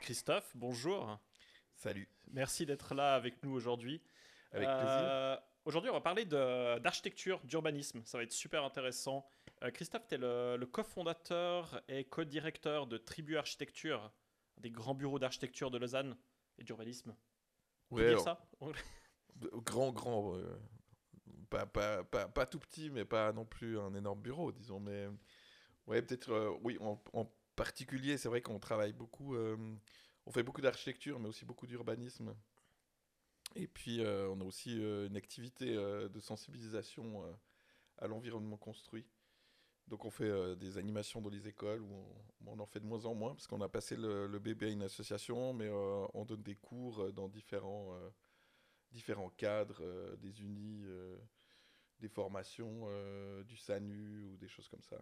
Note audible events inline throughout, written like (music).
Christophe, bonjour. Salut. Merci d'être là avec nous aujourd'hui. Avec Euh, Aujourd'hui, on va parler d'architecture, d'urbanisme. Ça va être super intéressant. Euh, Christophe, tu es le, le cofondateur et co-directeur de Tribu Architecture, des grands bureaux d'architecture de Lausanne et d'urbanisme. Ouais, alors, ça (laughs) grand, grand. euh, pas, pas, pas, pas tout petit, mais pas non plus un énorme bureau, disons. Mais ouais, peut-être, euh, oui, en, en particulier, c'est vrai qu'on travaille beaucoup. euh, on fait beaucoup d'architecture, mais aussi beaucoup d'urbanisme. Et puis, euh, on a aussi une activité de sensibilisation à l'environnement construit. Donc, on fait des animations dans les écoles, où on, en fait de moins en moins, parce qu'on a passé le, le bébé à une association, mais on donne des cours dans différents, différents cadres, des unis, des formations, euh, du SANU ou des choses comme ça.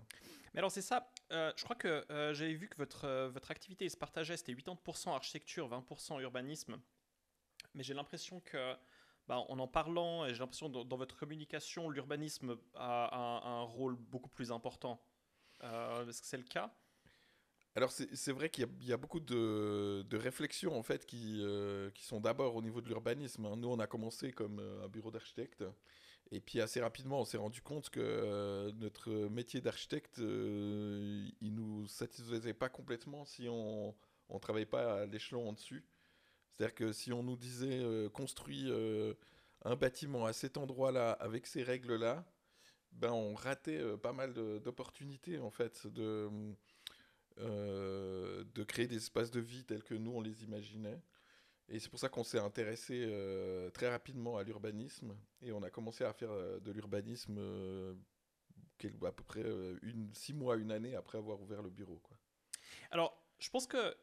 Mais alors, c'est ça. euh, je crois que euh, j'avais vu que votre, votre activité se partageait. C'était 80% architecture, 20% urbanisme. Mais j'ai l'impression que, bah, en en parlant, et j'ai l'impression que dans, dans votre communication, l'urbanisme a un, un rôle beaucoup plus important. Est-ce que c'est le cas? Alors c'est vrai qu'il y, y a beaucoup de, de réflexions en fait qui, qui sont d'abord au niveau de l'urbanisme. hein. Nous on a commencé comme un bureau d'architecte et puis assez rapidement on s'est rendu compte que euh, notre métier d'architecte euh, il nous satisfaisait pas complètement si on on travaillait pas à l'échelon en dessus. C'est-à-dire que si on nous disait euh, euh, un bâtiment à cet endroit-là avec ces règles-là, ben on ratait euh, pas mal d'opportunités en fait de de créer des espaces de vie tels que nous on les imaginait. Et c'est pour ça qu'on s'est intéressé euh, très rapidement à l'urbanisme et on a commencé à faire euh, de l'urbanisme euh, à peu près une, six mois, une année après avoir ouvert le bureau. Alors, je pense que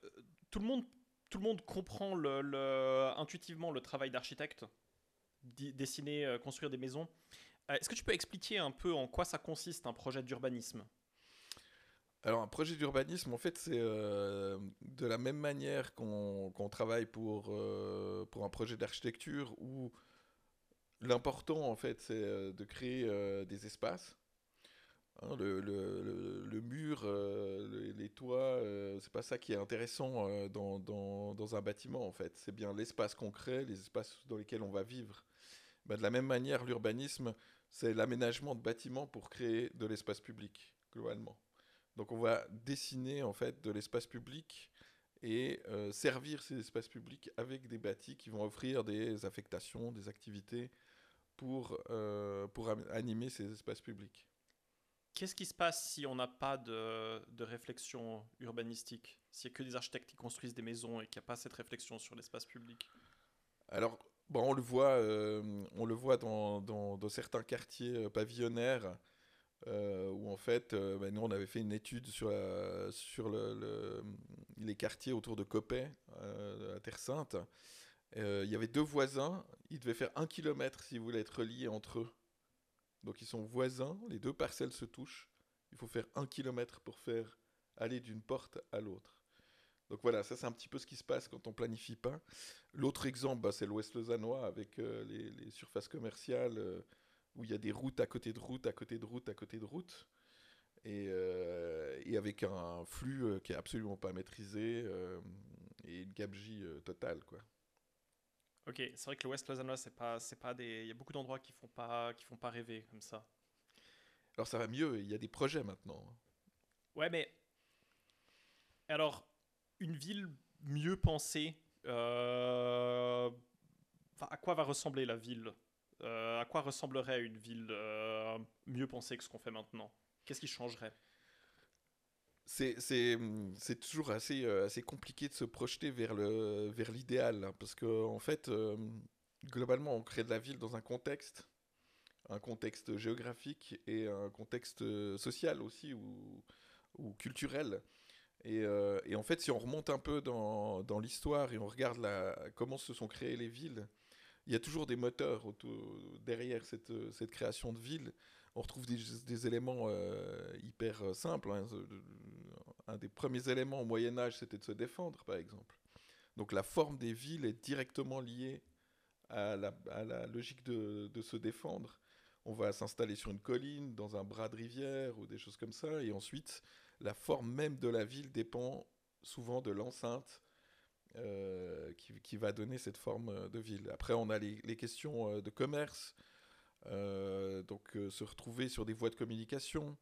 tout le monde, tout le monde comprend intuitivement le travail d'architecte, dessiner, construire des maisons. Est-ce que tu peux expliquer un peu en quoi ça consiste un projet d'urbanisme? Alors un projet d'urbanisme, en fait, c'est euh, de la même manière qu'on travaille pour, euh, pour un projet d'architecture où l'important, en fait, c'est euh, de créer des espaces. Hein, le, le- le- mur, le- les toits, c'est pas ça qui est intéressant dans, dans- dans un bâtiment, en fait. C'est bien l'espace qu'on crée, les espaces dans lesquels on va vivre. Ben, de la même manière, l'urbanisme, c'est l'aménagement de bâtiments pour créer de l'espace public, globalement. Donc on va dessiner en fait de l'espace public et euh, servir ces espaces publics avec des bâtis qui vont offrir des affectations, des activités pour, euh, pour animer ces espaces publics. Qu'est-ce qui se passe si on n'a pas de, de réflexion urbanistique? S'il n'y a que des architectes qui construisent des maisons et qu'il n'y a pas cette réflexion sur l'espace public? Alors, bon, on le voit, euh, on le voit dans, dans- dans certains quartiers pavillonnaires euh, où en fait, euh, ben, nous on avait fait une étude sur, la- sur le- le- les quartiers autour de Coppet, euh, à Terre Sainte. Euh, Il y avait deux voisins, ils devaient faire un kilomètre s'ils voulaient être reliés entre eux. Donc ils sont voisins, les deux parcelles se touchent. Il faut faire un kilomètre pour faire aller d'une porte à l'autre. Donc voilà, ça c'est un petit peu ce qui se passe quand on planifie pas. L'autre exemple, bah, c'est l'Ouest lausannois avec les, surfaces commerciales où il y a des routes à côté de routes, à côté de routes, à côté de routes. Et, euh, et avec un flux euh, qui est absolument pas maîtrisé euh, et une gabegie euh, totale. Quoi. Ok, c'est vrai que l'Ouest lausannois, c'est pas, c'est pas des, il y a beaucoup d'endroits qui font pas, qui font pas rêver comme ça. Alors ça va mieux, il y a des projets maintenant. Ouais, mais alors une ville mieux pensée, à quoi va ressembler la ville? Euh, À quoi ressemblerait une ville euh, mieux pensée que ce qu'on fait maintenant? Qu'est-ce qui changerait? C'est- c'est toujours assez, euh, assez compliqué de se projeter vers le vers l'idéal, hein, parce que en fait, globalement, on crée de la ville dans un contexte, un contexte géographique et un contexte social aussi ou, ou culturel. Et, et en fait, si on remonte un peu dans, dans l'histoire et on regarde la, comment se sont créées les villes, il y a toujours des moteurs derrière cette, création de villes. On retrouve des, éléments euh, hyper euh, simples. hein. Un des premiers éléments au Moyen Âge, c'était de se défendre, par exemple. Donc la forme des villes est directement liée à la, logique de se défendre. on va s'installer sur une colline, dans un bras de rivière ou des choses comme ça. Et ensuite, la forme même de la ville dépend souvent de l'enceinte euh, qui, va donner cette forme euh, de ville. Après, on a les, questions euh, de commerce, donc se retrouver sur des voies de communication,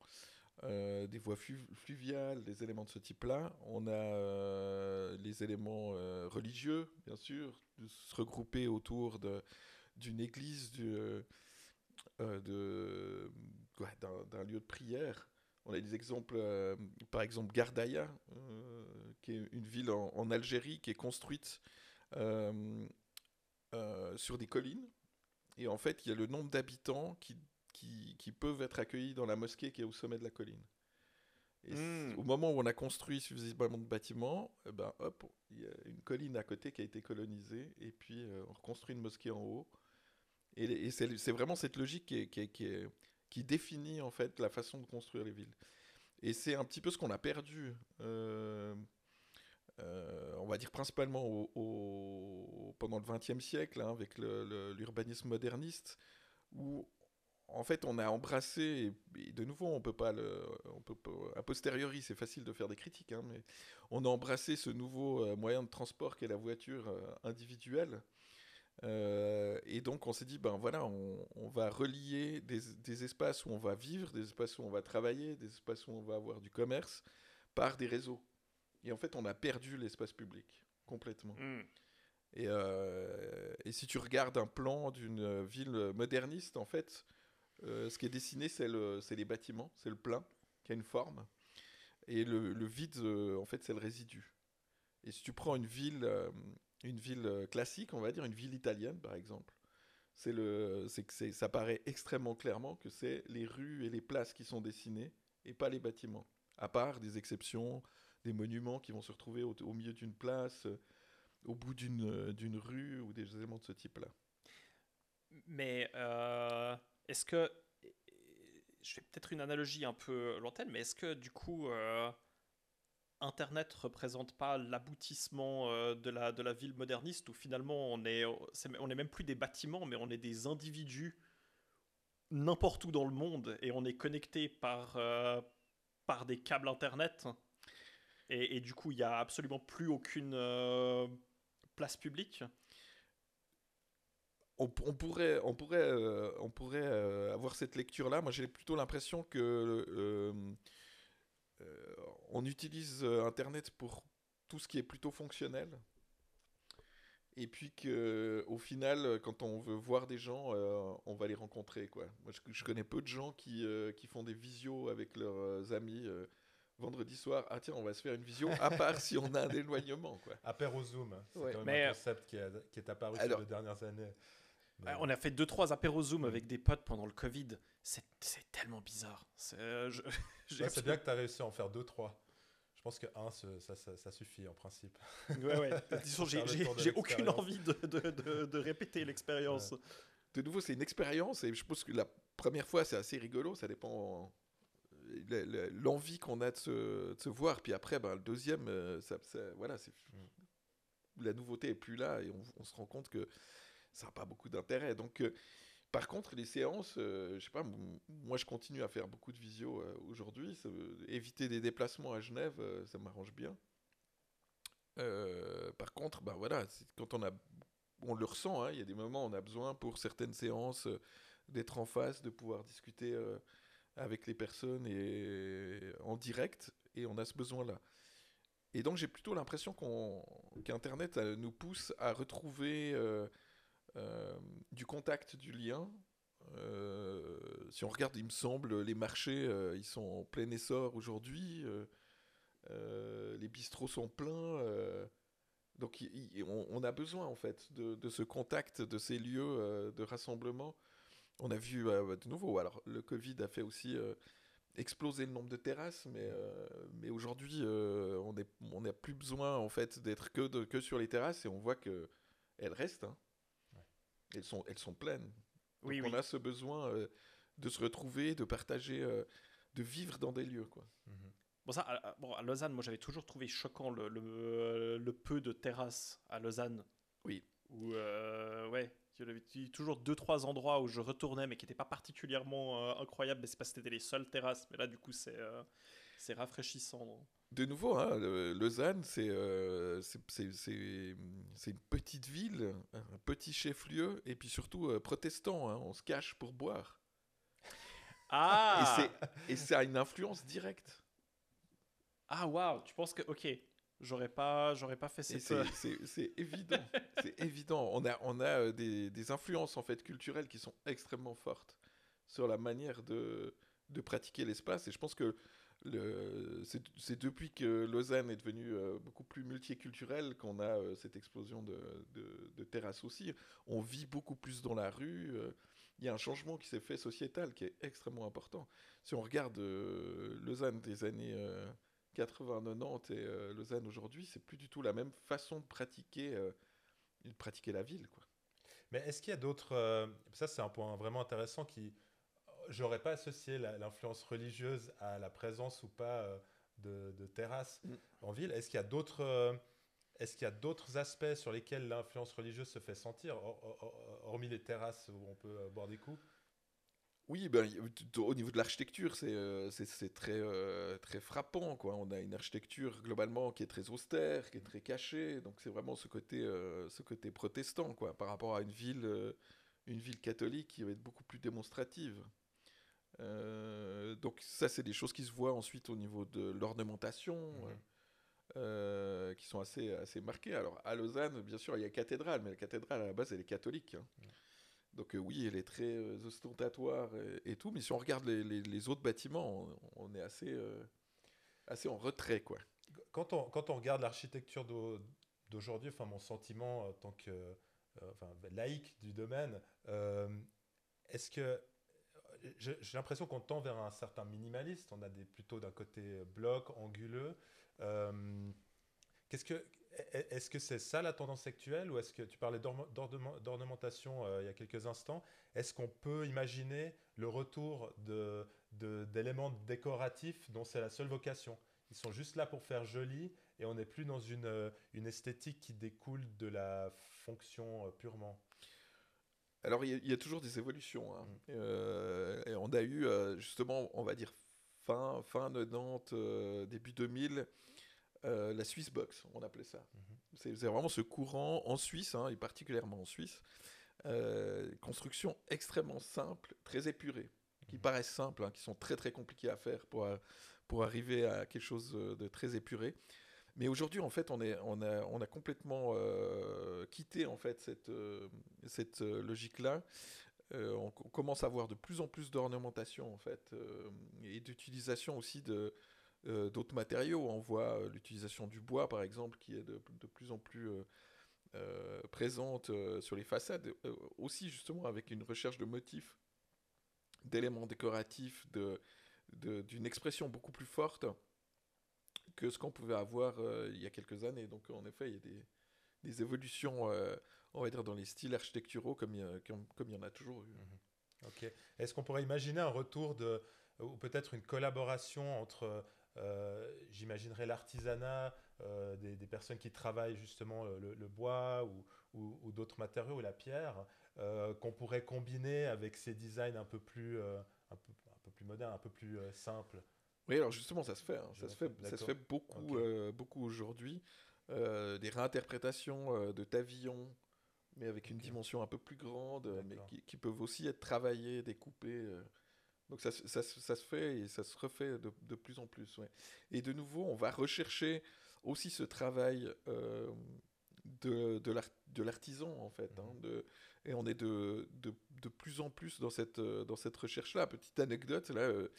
des voies fluviales, des éléments de ce type-là. On a les éléments religieux, bien sûr, de se regrouper autour d'une église, d'un lieu de prière. On a des exemples, euh, par exemple Gardaïa, euh, qui est une ville en, Algérie qui est construite euh, sur des collines. Et en fait, il y a le nombre d'habitants qui, qui, peuvent être accueillis dans la mosquée qui est au sommet de la colline. Et hmm. au moment où on a construit suffisamment de bâtiments, eh ben, hop, il y a une colline à côté qui a été colonisée, et puis on reconstruit une mosquée en haut. Et, c'est vraiment cette logique qui qui est qui définit en fait la façon de construire les villes. Et c'est un petit peu ce qu'on a perdu, euh, euh, on va dire principalement au, pendant le XXe siècle, hein, avec l'urbanisme moderniste, où en fait on a embrassé, et, de nouveau on peut pas le, on peut a posteriori c'est facile de faire des critiques, hein, mais on a embrassé ce nouveau euh, moyen de transport qu'est la voiture individuelle euh, et donc on s'est dit, ben voilà, on, va relier des, espaces où on va vivre, des espaces où on va travailler, des espaces où on va avoir du commerce, par des réseaux. Et en fait, on a perdu l'espace public complètement. Hmm. Et, euh, et, si tu regardes un plan d'une ville moderniste, en fait, euh, ce qui est dessiné, c'est les bâtiments, c'est le plein, qui a une forme. Et le, le vide, en fait, c'est le résidu. Et si tu prends une ville une ville euh, classique, on va dire, une ville italienne par exemple, c'est le, c'est que ça paraît extrêmement clairement que c'est les rues et les places qui sont dessinées et pas les bâtiments. À part des exceptions, des monuments qui vont se retrouver au, milieu d'une place, euh, au bout d'une, euh, d'une rue ou des éléments de ce type-là. Mais est-ce que je fais peut-être une analogie un peu lointaine, mais est-ce que du coup Internet représente pas l'aboutissement euh, de, la, de la ville moderniste où finalement on est, on est même plus des bâtiments mais on est des individus n'importe où dans le monde et on est connecté par, euh, par des câbles Internet et, du coup il n'y a absolument plus aucune euh, place publique. On, pourrait, on pourrait, on pourrait avoir cette lecture-là. Moi, j'ai plutôt l'impression que on utilise euh, Internet pour tout ce qui est plutôt fonctionnel. Et puis que, au final, quand on veut voir des gens, euh, on va les rencontrer. Quoi. Moi, je, connais peu de gens qui, qui font des visios avec leurs amis vendredi soir. Ah tiens, on va se faire une visio, à (laughs) part si on a un éloignement. Quoi. Apéro Zoom, c'est quand même un concept qui, est apparu Alors, ces dernières années. On a fait 2-3 apéros Zoom avec des potes pendant le Covid. C'est tellement bizarre. C'est (laughs) bien que tu as réussi à en faire 2-3. Je pense que 1, ça, ça, suffit en principe. Ouais, ouais. (laughs) Disons, j'ai aucune envie de, de, de, répéter l'expérience. De nouveau, c'est une expérience et je pense que la première fois, c'est assez rigolo. Ça dépend l'envie qu'on a de se, de se, voir. Puis après, ben, le deuxième, euh, ça, voilà, mm. la nouveauté est plus là et on, on se rend compte que ça n'a pas beaucoup d'intérêt. Donc, euh, par contre, les séances, euh, je sais pas, moi je continue à faire beaucoup de visio euh, aujourd'hui. éviter des déplacements à Genève, ça m'arrange bien. par contre, bah voilà, quand on a, on le ressent. Hein, il y a des moments où on a besoin pour certaines séances d'être en face, de pouvoir discuter avec les personnes et en direct, et on a ce besoin-là. Et donc j'ai plutôt l'impression qu'Internet nous pousse à retrouver euh, du contact, du lien. Euh, si on regarde, il me semble, les marchés, euh, ils sont en plein essor aujourd'hui. les bistrots sont pleins. donc on, a besoin en fait de, ce contact, de ces lieux de rassemblement. On a vu de nouveau, alors le Covid a fait aussi exploser le nombre de terrasses, mais, aujourd'hui, on n'a plus besoin en fait d'être que, que sur les terrasses et on voit qu'elles restent. Hein. Elles sont, elles sont pleines. oui, on a ce besoin euh, de se retrouver, de partager, euh, de vivre dans des lieux. Quoi. Mhm. Bon, ça, à, bon, à Lausanne, moi j'avais toujours trouvé choquant le, le, peu de terrasses à Lausanne. Oui. Où, euh, ouais, il y avait toujours deux trois endroits où je retournais, mais qui n'étaient pas particulièrement euh, incroyables. Mais c'est parce que c'était les seules terrasses. Mais là, du coup, c'est euh, c'est rafraîchissant. De nouveau, hein, Lausanne, c'est euh, c'est- une petite ville, un petit chef-lieu, et puis surtout euh, protestant. hein, on se cache pour boire. Ah (laughs) Et ça a une influence directe. Ah waouh Tu penses que ok, j'aurais pas pas fait Et cette. euh, c'est évident. c'est (laughs) évident. On a, on a des, des influences en fait culturelles qui sont extrêmement fortes sur la manière de, de pratiquer l'espace. Et je pense que c'est depuis que Lausanne est devenue euh, beaucoup plus multiculturelle qu'on a euh, cette explosion de, de, terrasses aussi. On vit beaucoup plus dans la rue. euh, Il y a un changement qui s'est fait sociétal qui est extrêmement important. Si on regarde Lausanne des années euh, 80-90 et Lausanne aujourd'hui, c'est plus du tout la même façon de pratiquer, de pratiquer la ville. Quoi. Mais est-ce qu'il y a d'autres... ça, c'est un point vraiment intéressant qui... J'aurais pas associé l'influence religieuse à la présence ou pas euh, de, de terrasses Mm. en ville. Est-ce qu'il y a d'autres... euh, est-ce qu'il y a d'autres aspects sur lesquels l'influence religieuse se fait sentir, hor- hor- hor- hormis les terrasses où on peut euh, boire des coups? Oui, ben, au niveau de l'architecture, c'est euh, très, euh, très frappant. Quoi. On a une architecture globalement qui est très austère, qui est très cachée. Donc c'est vraiment ce côté, euh, ce côté protestant quoi, par rapport à une ville, une ville catholique qui va être beaucoup plus démonstrative. Euh, donc ça, c'est des choses qui se voient ensuite au niveau de l'ornementation. Euh, qui sont assez, assez marquées. Alors, à Lausanne, bien sûr, il y a cathédrale, mais la cathédrale, à la base, elle est catholique. hein. Donc, euh, oui, elle est très ostentatoire et, et tout, mais si on regarde les, les- les autres bâtiments, on, on est assez, assez en retrait, quoi. quand on, quand on regarde l'architecture d'au- d'aujourd'hui, enfin mon sentiment en tant que enfin, laïque du domaine, est-ce que j'ai l'impression qu'on tend vers un certain minimaliste. On a des, plutôt d'un côté bloc, anguleux. Euh, Qu'est-ce que est-ce que c'est ça la tendance actuelle ou est-ce que tu parlais d'orne- d'ornement- d'ornementation euh, il y a quelques instants Est-ce qu'on peut imaginer le retour de- d'éléments décoratifs dont c'est la seule vocation? Ils sont juste là pour faire joli et on n'est plus dans une, une esthétique qui découle de la fonction euh, purement. Alors, il y, a- il y a toujours des évolutions. hein. Mm. Euh, et on a eu, euh, justement, on va dire fin, fin 90, euh, début 2000, euh, la Swiss Box, on appelait ça. Mhm. C'est vraiment ce courant en Suisse, hein, et particulièrement en Suisse, construction extrêmement simple, très épurée, qui Mhm. paraissent simples, hein, qui sont très très compliquées à faire pour, pour arriver à quelque chose de très épuré. Mais aujourd'hui, en fait, on, a, complètement euh, quitté en fait cette, euh, euh, logique-là. On, co- commence à avoir de plus en plus d'ornementation en fait et d'utilisation aussi d'autres matériaux. On voit l'utilisation du bois par exemple qui est de, plus en plus présente sur les façades, aussi justement avec une recherche de motifs, d'éléments décoratifs, d'une expression beaucoup plus forte que ce qu'on pouvait avoir euh, il y a quelques années. Donc en effet, il y a des, des évolutions, euh, on va dire, dans les styles architecturaux comme il y, comme, il y en a toujours eu. Ok. Est-ce qu'on pourrait imaginer un retour de, ou peut-être une collaboration entre, euh, j'imaginerais l'artisanat, euh, des, des personnes qui travaillent justement le, bois ou, ou- d'autres matériaux ou la pierre, qu'on pourrait combiner avec ces designs un peu plus, un peu, un peu plus modernes, un peu plus simples? Oui, alors justement, ça se fait. hein. Ça, se fait ça se fait beaucoup, euh, beaucoup aujourd'hui. Euh, des réinterprétations euh, de pavillons, mais avec une dimension un peu plus grande, mais qui, qui peuvent aussi être travaillées, découpées. Donc ça, se- ça, se- ça se fait et ça se refait de, de plus en plus. ouais. Et de nouveau, on va rechercher aussi ce travail euh, de, de l'ar- de l'artisan, en fait. hein, Mhm. de- et on est de, de, plus en plus dans cette, dans cette recherche-là. Petite anecdote, là, euh,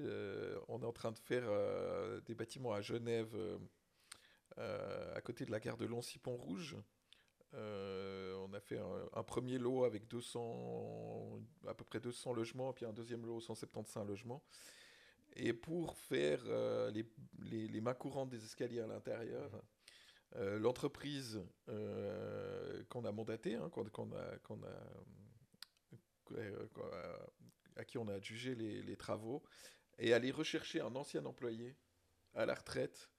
euh, on est en train de faire euh, des bâtiments à Genève, euh, à côté de la gare de Lancy-Pont-Rouge. On a fait un, un premier lot avec 200, à peu près 200 logements, puis un deuxième lot 175 logements. Et pour faire les, les, les mains courantes des escaliers à l'intérieur, euh, l'entreprise qu'on a mandatée, hein, qu'on qu'on a, qu'on a, qu'on a- à qui on a adjugé les, les travaux, est allé rechercher un ancien employé à la retraite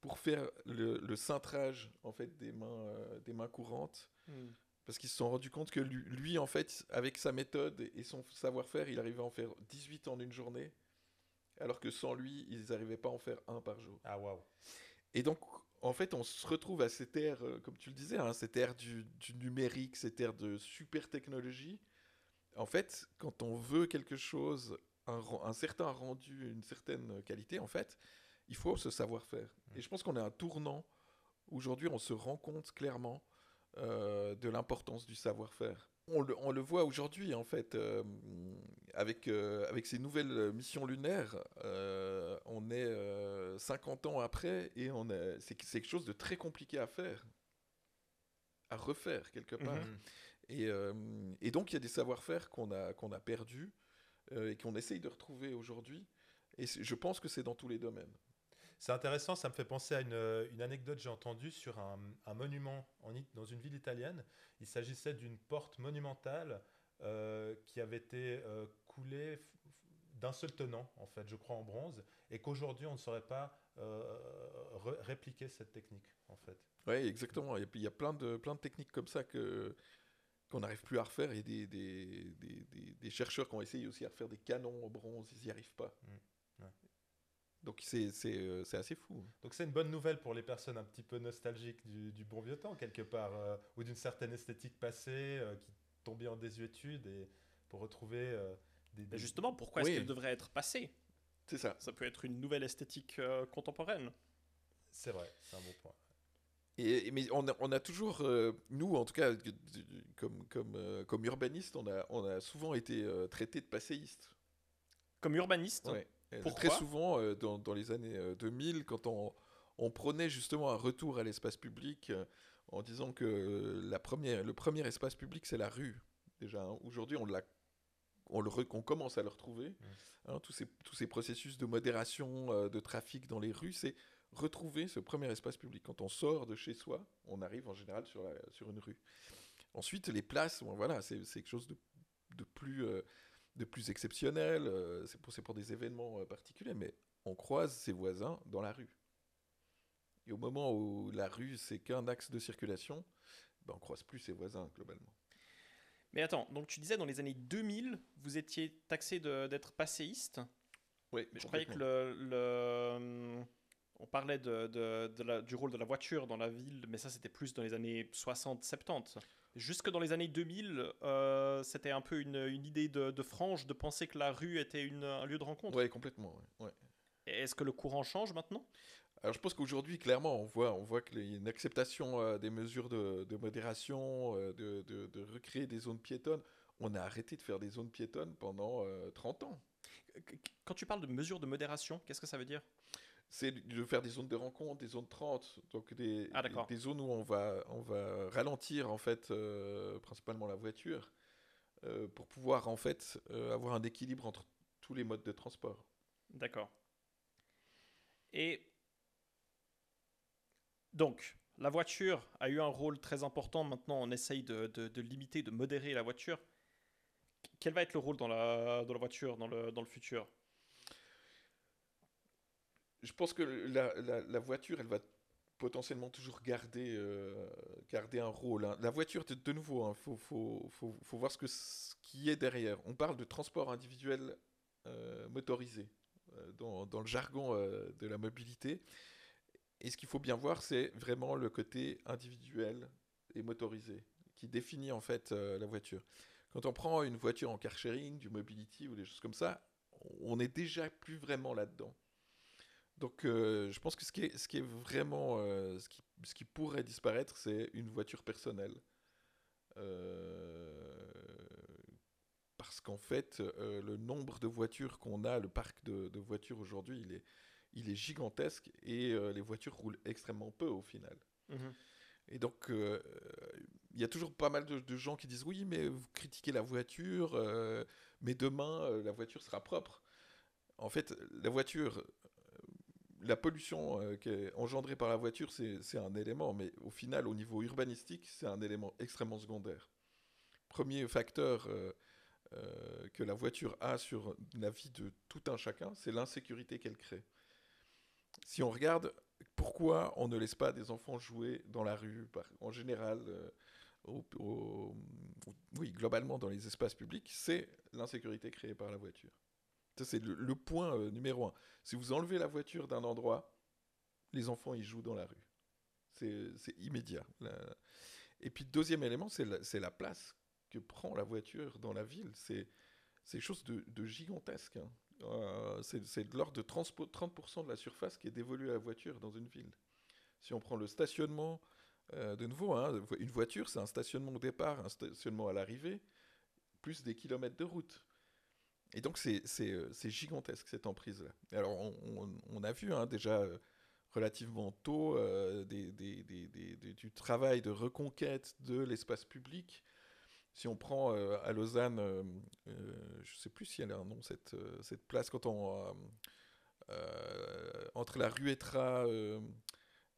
pour faire le, le cintrage en fait des mains, euh, des mains courantes. Hmm. Parce qu'ils se sont rendus compte que lui, lui, en fait, avec sa méthode et son savoir-faire, il arrivait à en faire 18 en une journée. Alors que sans lui, ils n'arrivaient pas à en faire un par jour. Ah, waouh. Et donc, en fait, on se retrouve à cette ère, euh, comme tu le disais, hein, cette ère du, du numérique, cette ère de super technologie. En fait, quand on veut quelque chose, un, certain rendu, une certaine qualité, en fait, il faut ce savoir-faire. Et je pense qu'on est à un tournant. Aujourd'hui, on se rend compte clairement euh, de l'importance du savoir-faire. On le, on le voit aujourd'hui, en fait, euh, avec, euh, avec ces nouvelles missions lunaires. on est euh, 50 ans après et on c'est quelque chose de très compliqué à faire, à refaire quelque part. Mhm. Et, euh, et donc, il y a des savoir-faire qu'on a, qu'on a perdus euh, et qu'on essaye de retrouver aujourd'hui. Et je pense que c'est dans tous les domaines. C'est intéressant, ça me fait penser à une, une anecdote que j'ai entendue sur un, un monument en dans une ville italienne. Il s'agissait d'une porte monumentale euh, qui avait été euh, coulée d'un seul tenant, en fait, je crois en bronze, et qu'aujourd'hui on ne saurait pas euh, répliquer cette technique, en fait. Oui, exactement. Et puis, il y a plein de, plein de techniques comme ça que qu'on n'arrive plus à refaire. Et des, des, des, des- des chercheurs qui ont essayé aussi à refaire des canons en bronze, ils n'y arrivent pas. Mm, ouais. Donc, c'est c'est, euh, c'est assez fou. Donc c'est une bonne nouvelle pour les personnes un petit peu nostalgiques du, du bon vieux temps, quelque part, euh, ou d'une certaine esthétique passée euh, qui tombait en désuétude, et pour retrouver euh, des, Mais des- justement, pourquoi Oui. est-ce qu'elle devrait être passée? C'est ça. Ça peut être une nouvelle esthétique euh, contemporaine. C'est vrai, c'est un bon point. Et, mais on a, on a toujours, euh, nous en tout cas, comme, comme, euh, comme urbanistes, on a, on a souvent été euh, traités de passéistes. Comme urbaniste, Ouais. Pourquoi Très souvent, euh, dans, dans les années euh, 2000, quand on, on prônait justement un retour à l'espace public, euh, en disant que euh, la première, le premier espace public, c'est la rue. Déjà, hein. aujourd'hui, on, l'a- on, le on commence à le retrouver. Hein, tous, ces, tous ces processus de modération euh, de trafic dans les rues, c'est retrouver ce premier espace public. Quand on sort de chez soi, on arrive en général sur, la- sur une rue. Ensuite, les places, bon, voilà, c'est c'est quelque chose de, de plus, euh, de plus exceptionnel. euh, c'est pour, pour des événements euh, particuliers, mais on croise ses voisins dans la rue. Et au moment où la rue, c'est qu'un axe de circulation, ben, on croise plus ses voisins globalement. Mais attends, donc tu disais dans les années 2000, vous étiez taxé d'être passéiste. Oui, Mais je croyais que le, le- on parlait de, de- de la- du rôle de la voiture dans la ville, mais ça c'était plus dans les années 60-70. Jusque dans les années 2000, euh, c'était un peu une, une idée de, de frange de penser que la rue était une- un lieu de rencontre. Oui, complètement. ouais, ouais. Et Est-ce que le courant change maintenant? Alors je pense qu'aujourd'hui, clairement, on voit, on voit qu'il y a une acceptation euh, des mesures de, de modération, euh, de, de- de recréer des zones piétonnes. On a arrêté de faire des zones piétonnes pendant euh, 30 ans. Quand tu parles de mesures de modération, qu'est-ce que ça veut dire? C'est de faire des zones de rencontre, des zones 30, donc des, Ah, des zones où on va, on va ralentir en fait euh, principalement la voiture euh, pour pouvoir en fait euh, avoir un équilibre entre tous les modes de transport. D'accord. Et donc, la voiture a eu un rôle très important. Maintenant, on essaye de, de- de limiter, de modérer la voiture. Quel va être le rôle dans la, dans la voiture dans le, dans le futur? Je pense que la, voiture, elle va potentiellement toujours garder, euh, garder un rôle. hein. La voiture, de, de nouveau, il faut, faut, faut- faut voir ce, que, ce qui est derrière. On parle de transport individuel euh, motorisé euh, dans, le jargon de la mobilité. Et ce qu'il faut bien voir, c'est vraiment le côté individuel et motorisé qui définit en fait la voiture. Quand on prend une voiture en car sharing, du mobility ou des choses comme ça, on n'est déjà plus vraiment là-dedans. Donc, euh, je pense que ce qui est, ce qui est vraiment, euh, ce, qui, ce qui pourrait disparaître, c'est une voiture personnelle. Euh, parce qu'en fait, le nombre de voitures qu'on a, le parc de, de voitures aujourd'hui, il est, il est gigantesque et les voitures roulent extrêmement peu au final. Et donc, euh, il y a toujours pas mal de, de gens qui disent oui, mais vous critiquez la voiture, euh, mais demain, euh, la voiture sera propre. En fait, la voiture, la pollution euh, engendrée par la voiture, c'est c'est un élément, mais au final, au niveau urbanistique, c'est un élément extrêmement secondaire. Premier facteur euh, euh, que la voiture a sur la vie de tout un chacun, c'est l'insécurité qu'elle crée. Si on regarde pourquoi on ne laisse pas des enfants jouer dans la rue, en général, oui, globalement dans les espaces publics, c'est l'insécurité créée par la voiture. C'est le, point numéro un. Si vous enlevez la voiture d'un endroit, les enfants y jouent dans la rue. C'est immédiat. Et puis, deuxième élément, c'est la, place que prend la voiture dans la ville. C'est quelque chose de, gigantesque. Hein. Euh, c'est de l'ordre de 30%, de la surface qui est dévolue à la voiture dans une ville. Si on prend le stationnement, euh, de nouveau, hein, une voiture, c'est un stationnement au départ, un stationnement à l'arrivée, plus des kilomètres de route. Et donc, c'est euh, gigantesque, cette emprise-là. Alors, on, a vu hein, déjà relativement tôt euh, du travail de reconquête de l'espace public. Si on prend euh, à Lausanne, euh, je ne sais plus si elle a un nom, cette, place, quand on, entre la rue Etra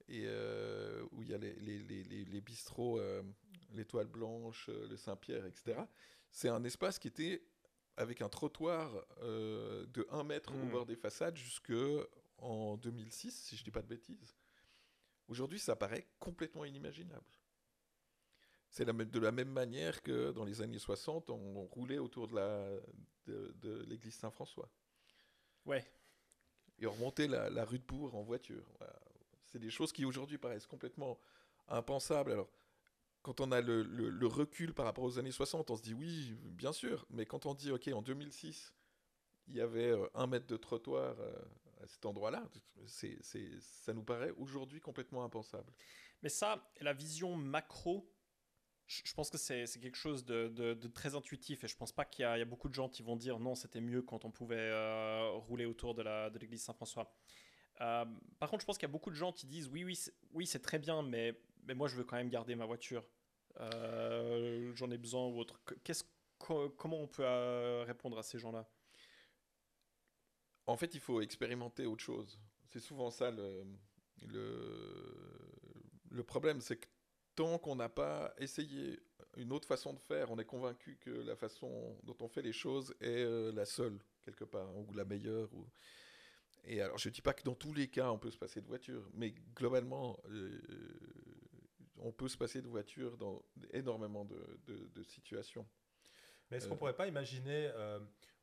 et où il y a les, les bistrots, l'étoile blanche, le Saint-Pierre, etc., c'est un espace qui était avec un trottoir de 1 mètre au hmm. bord des façades jusque en 2006, si je ne dis pas de bêtises. Aujourd'hui, ça paraît complètement inimaginable. C'est de la même manière que dans les années 60, on roulait autour de, la, de, l'église Saint-François. Ouais. Et on remontait la, rue de Bourg en voiture. C'est des choses qui aujourd'hui paraissent complètement impensables. Alors, quand on a le, recul par rapport aux années 60, on se dit oui, bien sûr. Mais quand on dit, OK, en 2006, il y avait euh, un mètre de trottoir euh, à cet endroit-là. Ça nous paraît aujourd'hui complètement impensable. Mais ça, la vision macro, je pense que c'est, quelque chose de, très intuitif et je pense pas qu'il y a, beaucoup de gens qui vont dire non, c'était mieux quand on pouvait euh, rouler autour de, l'église Saint-François. Par contre, je pense qu'il y a beaucoup de gens qui disent oui, oui, oui, c'est très bien, mais, mais moi je veux quand même garder ma voiture. Euh, j'en ai besoin ou autre. Comment on peut répondre à ces gens-là? En fait, il faut expérimenter autre chose. C'est souvent ça le, le, problème, c'est que tant qu'on n'a pas essayé une autre façon de faire, on est convaincu que la façon dont on fait les choses est euh, la seule, quelque part, ou la meilleure. Ou... Et alors, je ne dis pas que dans tous les cas, on peut se passer de voiture, mais globalement, euh, on peut se passer de voiture dans énormément de, situations. Mais est-ce qu'on ne euh, pourrait pas imaginer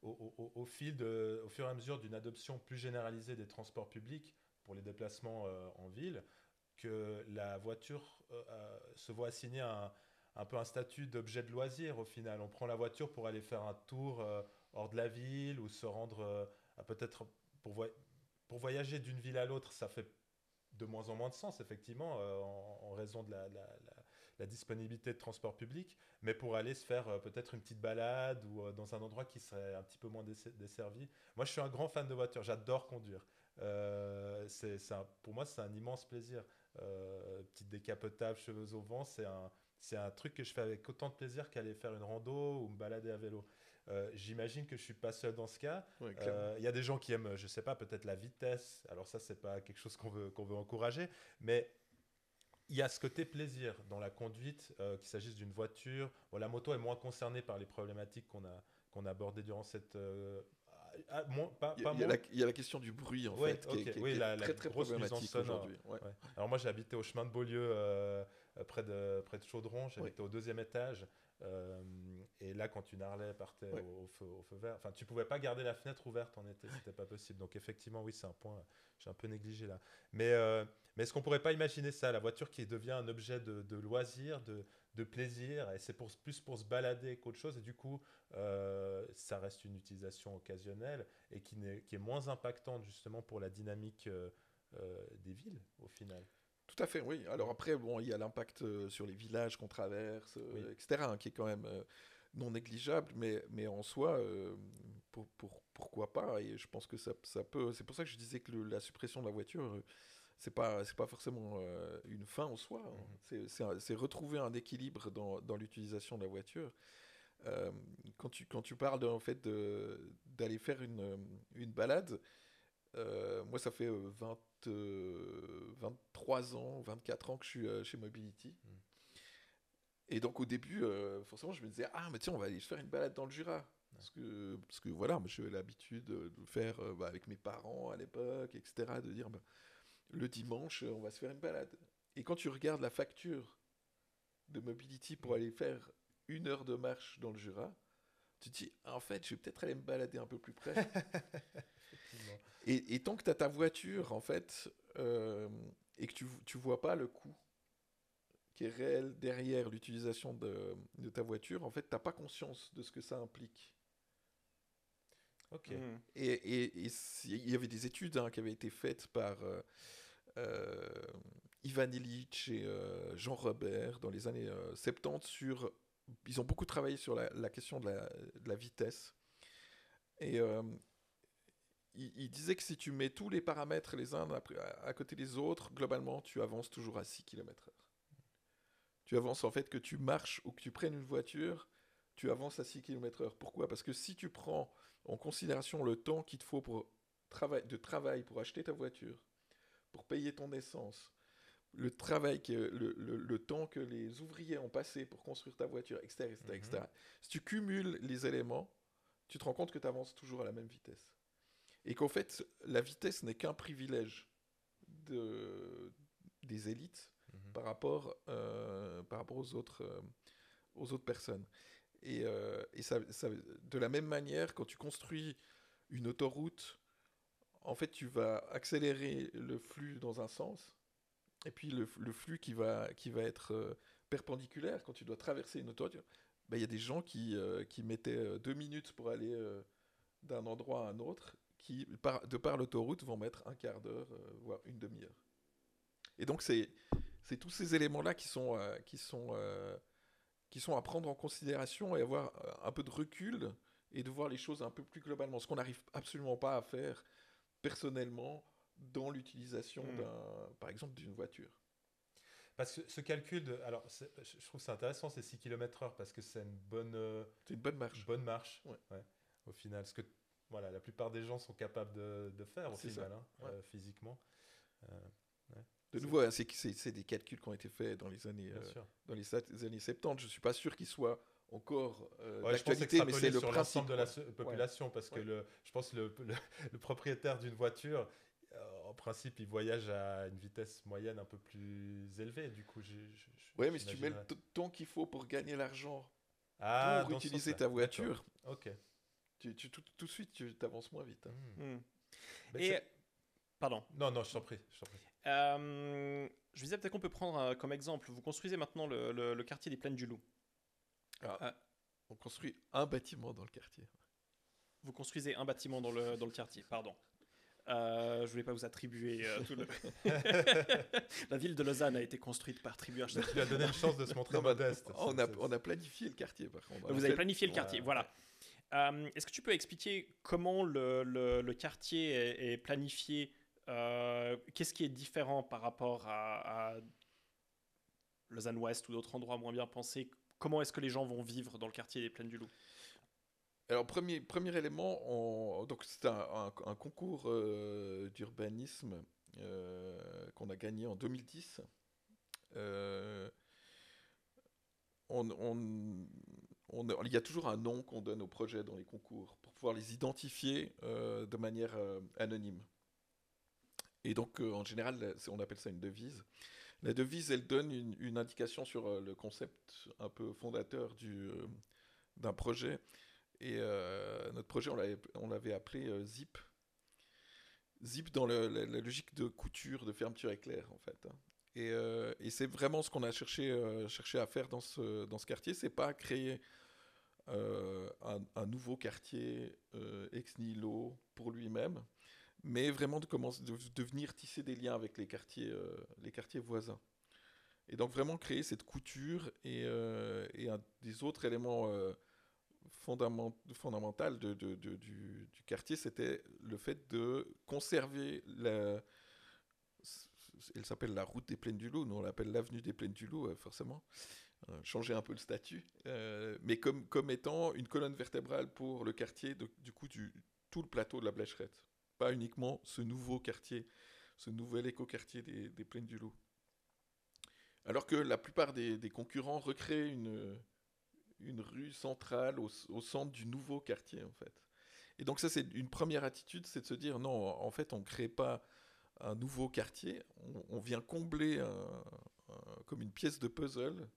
au, fil de, au fur et à mesure d'une adoption plus généralisée des transports publics pour les déplacements euh, en ville, que la voiture euh, euh, se voit assigner un, un peu un statut d'objet de loisir au final? On prend la voiture pour aller faire un tour hors de la ville ou se rendre peut-être pour, pour voyager d'une ville à l'autre, ça fait de moins en moins de sens, effectivement, en, raison de la, disponibilité de transport public, mais pour aller se faire euh, peut-être une petite balade ou euh, dans un endroit qui serait un petit peu moins desservi. Moi, je suis un grand fan de voiture, j'adore conduire. Euh, c'est, pour moi, c'est un immense plaisir. petite décapotable, cheveux au vent, c'est un, c'est un truc que je fais avec autant de plaisir qu'aller faire une rando ou me balader à vélo. J'imagine que je suis pas seul dans ce cas. Il y a des gens qui aiment, je sais pas, peut-être la vitesse. Alors ça, c'est pas quelque chose qu'on veut, qu'on veut encourager. Mais il y a ce côté plaisir dans la conduite, euh, qu'il s'agisse d'une voiture. la moto est moins concernée par les problématiques qu'on a, qu'on a abordées durant cette. Euh, pas, il, y a, il, y a la, question du bruit, en fait, qui, est, oui, la, très, très grosse problématique aujourd'hui. Alors, moi, j'ai habité au chemin de Beaulieu, euh, près, de, près de Chaudron. J'habitais au deuxième étage. Et là, quand une Harley partait au, feu, au, feu, vert, enfin, tu pouvais pas garder la fenêtre ouverte en été, c'était pas possible. Donc, effectivement, oui, c'est un point, j'ai un peu négligé là. Mais mais est-ce qu'on pourrait pas imaginer ça, la voiture qui devient un objet de, loisir, de, plaisir, et c'est pour, plus pour se balader qu'autre chose, et du coup, euh, ça reste une utilisation occasionnelle et qui, est, qui est moins impactante justement pour la dynamique euh, euh, des villes au final? Tout à fait, oui. Alors après, bon, il y a l'impact sur les villages qu'on traverse, etc., hein, qui est quand même non négligeable, mais, mais en soi, pour, pourquoi pas Et je pense que ça, ça peut. C'est pour ça que je disais que la suppression de la voiture c'est pas c'est pas forcément euh, une fin en soi. Hein. Mhm. C'est retrouver un équilibre dans, dans l'utilisation de la voiture. Euh, quand tu quand tu parles en fait d'aller faire une, une balade, euh, moi ça fait 20, 23 ans, 24 ans que je suis chez Mobility. Mhm. Et donc au début, forcément, je me disais ah mais tiens on va aller faire une balade dans le Jura. Parce que, parce que voilà, j'avais l'habitude de le faire bah, avec mes parents à l'époque, etc. De dire, bah, le dimanche, on va se faire une balade. Et quand tu regardes la facture de Mobility pour aller faire une heure de marche dans le Jura, tu te dis, ah, en fait, je vais peut-être aller me balader un peu plus près. (laughs) et, et, tant que tu as ta voiture, en fait, euh, et que tu ne vois pas le coût qui est réel derrière l'utilisation de, de, ta voiture, en fait, tu n'as pas conscience de ce que ça implique. Ok. Mm. Et il y avait des études hein, qui avaient été faites par euh, euh, Ivan Illich et euh, Jean Robert dans les années 70 sur. Ils ont beaucoup travaillé sur la, la question de la, de la, vitesse. Et il, il, disait que si tu mets tous les paramètres les uns à, à côté des autres, globalement, tu avances toujours à 6 km/h. Tu avances en fait que tu marches ou que tu prennes une voiture, tu avances à 6 km/h. Pourquoi? Parce que si tu prends en considération le temps qu'il te faut pour travail, de travail pour acheter ta voiture, pour payer ton essence, le travail, que, le, le, le, temps que les ouvriers ont passé pour construire ta voiture, etc. etc., etc. Si tu cumules les éléments, tu te rends compte que tu avances toujours à la même vitesse. Et qu'en fait, la vitesse n'est qu'un privilège de, des élites -hmm. par, rapport, euh, par rapport aux autres, euh, aux autres personnes. Et, euh, et ça, ça, de la même manière, quand tu construis une autoroute, en fait, tu vas accélérer le flux dans un sens, et puis le, le flux qui va, qui va être perpendiculaire quand tu dois traverser une autoroute. Il ben, y a des gens qui, qui mettaient deux minutes pour aller d'un endroit à un autre, qui, de par l'autoroute, vont mettre un quart d'heure, voire une demi-heure. Et donc, c'est tous ces éléments-là qui sont, euh, qui sont qui sont à prendre en considération et avoir un peu de recul et de voir les choses un peu plus globalement. Ce qu'on n'arrive absolument pas à faire personnellement dans l'utilisation, mmh. par exemple, d'une voiture. Parce que ce calcul, de, alors je trouve c'est intéressant ces 6 km/h parce que c'est une bonne, euh, c'est une bonne marche. Bonne marche, ouais. Ouais, au final. Ce que voilà, la plupart des gens sont capables de, de faire au final, hein, ouais. euh, physiquement. Euh, de nouveau, hein, c'est des calculs qui ont été faits dans les années, euh, dans les, les, années 70. Je ne suis pas sûr qu'ils soient encore euh, ouais, d'actualité, mais c'est le sur principe de la population ouais. parce que le, je pense que le, le, (laughs) le propriétaire d'une voiture, euh, en principe, il voyage à une vitesse moyenne un peu plus élevée. Du coup, oui, mais si tu mets le temps qu'il faut pour gagner l'argent ah, pour utiliser ta voiture, ok, tu, tu, tout, tout, de suite, tu avances moins vite. Hein. Mmh. Mmh. Et pardon. Non, non, je t'en prie. Je t'en prie. Euh, je disais peut-être qu'on peut prendre euh, comme exemple, vous construisez maintenant le, le, le quartier des Plaines du Loup. Ah, euh, on construit un bâtiment dans le quartier. Vous construisez un bâtiment dans le, dans le quartier, pardon. Euh, je voulais pas vous attribuer euh, tout le. (laughs) la ville de Lausanne a été construite par tribu Tu lui as donné une chance de se montrer modeste. On a, on a planifié le quartier, par contre. Vous avez planifié le quartier, ouais. voilà. Euh, Est-ce que tu peux expliquer comment le, le, le quartier est, est planifié euh, qu'est-ce qui est différent par rapport à, à Lausanne Ouest ou d'autres endroits moins bien pensés? Comment est-ce que les gens vont vivre dans le quartier des Plaines du Loup alors, premier, élément, c'est un, concours euh, d'urbanisme euh, qu'on a gagné en 2010. Euh, on, on, on, il y a toujours un nom qu'on donne aux projets dans les concours pour pouvoir les identifier de manière anonyme. Et donc, euh, en général, on appelle ça une devise. La devise, elle donne une, indication sur euh, le concept un peu fondateur euh, d'un projet. Et notre projet, on l'avait appelé Zip. Zip dans la, logique de couture, de fermeture éclair, en fait. Et, euh, et c'est vraiment ce qu'on a cherché, à faire dans ce, dans ce quartier. C'est pas créer un, nouveau quartier ex nihilo pour lui-même, mais vraiment de, commencer, venir tisser des liens avec les quartiers, euh, les quartiers voisins. Et donc vraiment créer cette couture et, euh, et un des autres éléments euh, fondament, fondamentaux du, du, quartier, c'était le fait de conserver la... Elle s'appelle la route des Plaines du Loup, nous on l'appelle l'avenue des Plaines du Loup, forcément. changer un peu le statut, mais comme, comme étant une colonne vertébrale pour le quartier, du coup, du, tout le plateau de la Blécherette pas uniquement ce nouveau quartier, ce nouvel écoquartier des, des Plaines du Loup. Alors que la plupart des, concurrents recréent une, rue centrale au, au, centre du nouveau quartier, en fait. Et donc ça, c'est une première attitude, c'est de se dire, non, en fait, on ne crée pas un nouveau quartier, on, vient combler comme une pièce de puzzle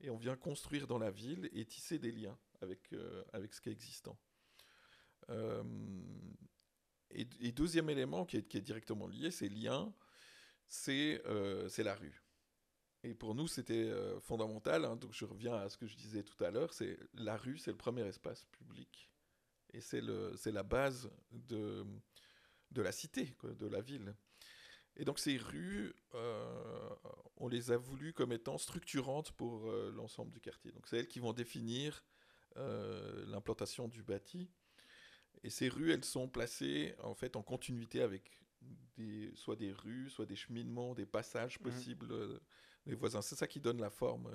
et on vient construire dans la ville et tisser des liens avec, euh, avec ce qui est existant. Euh, et, deuxième élément qui est, directement lié, ces liens, c'est euh, la rue. Et pour nous, c'était fondamental. Hein, donc je reviens à ce que je disais tout à l'heure, c'est la rue, c'est le premier espace public et c'est la base de, de la cité, de la ville. Et donc ces rues, euh, on les a voulues comme étant structurantes pour euh, l'ensemble du quartier. Donc c'est elles qui vont définir euh, l'implantation du bâti. Et ces rues, elles sont placées en fait en continuité avec des, soit des rues, soit des cheminements, des passages mmh. possibles des voisins. C'est ça qui donne la forme.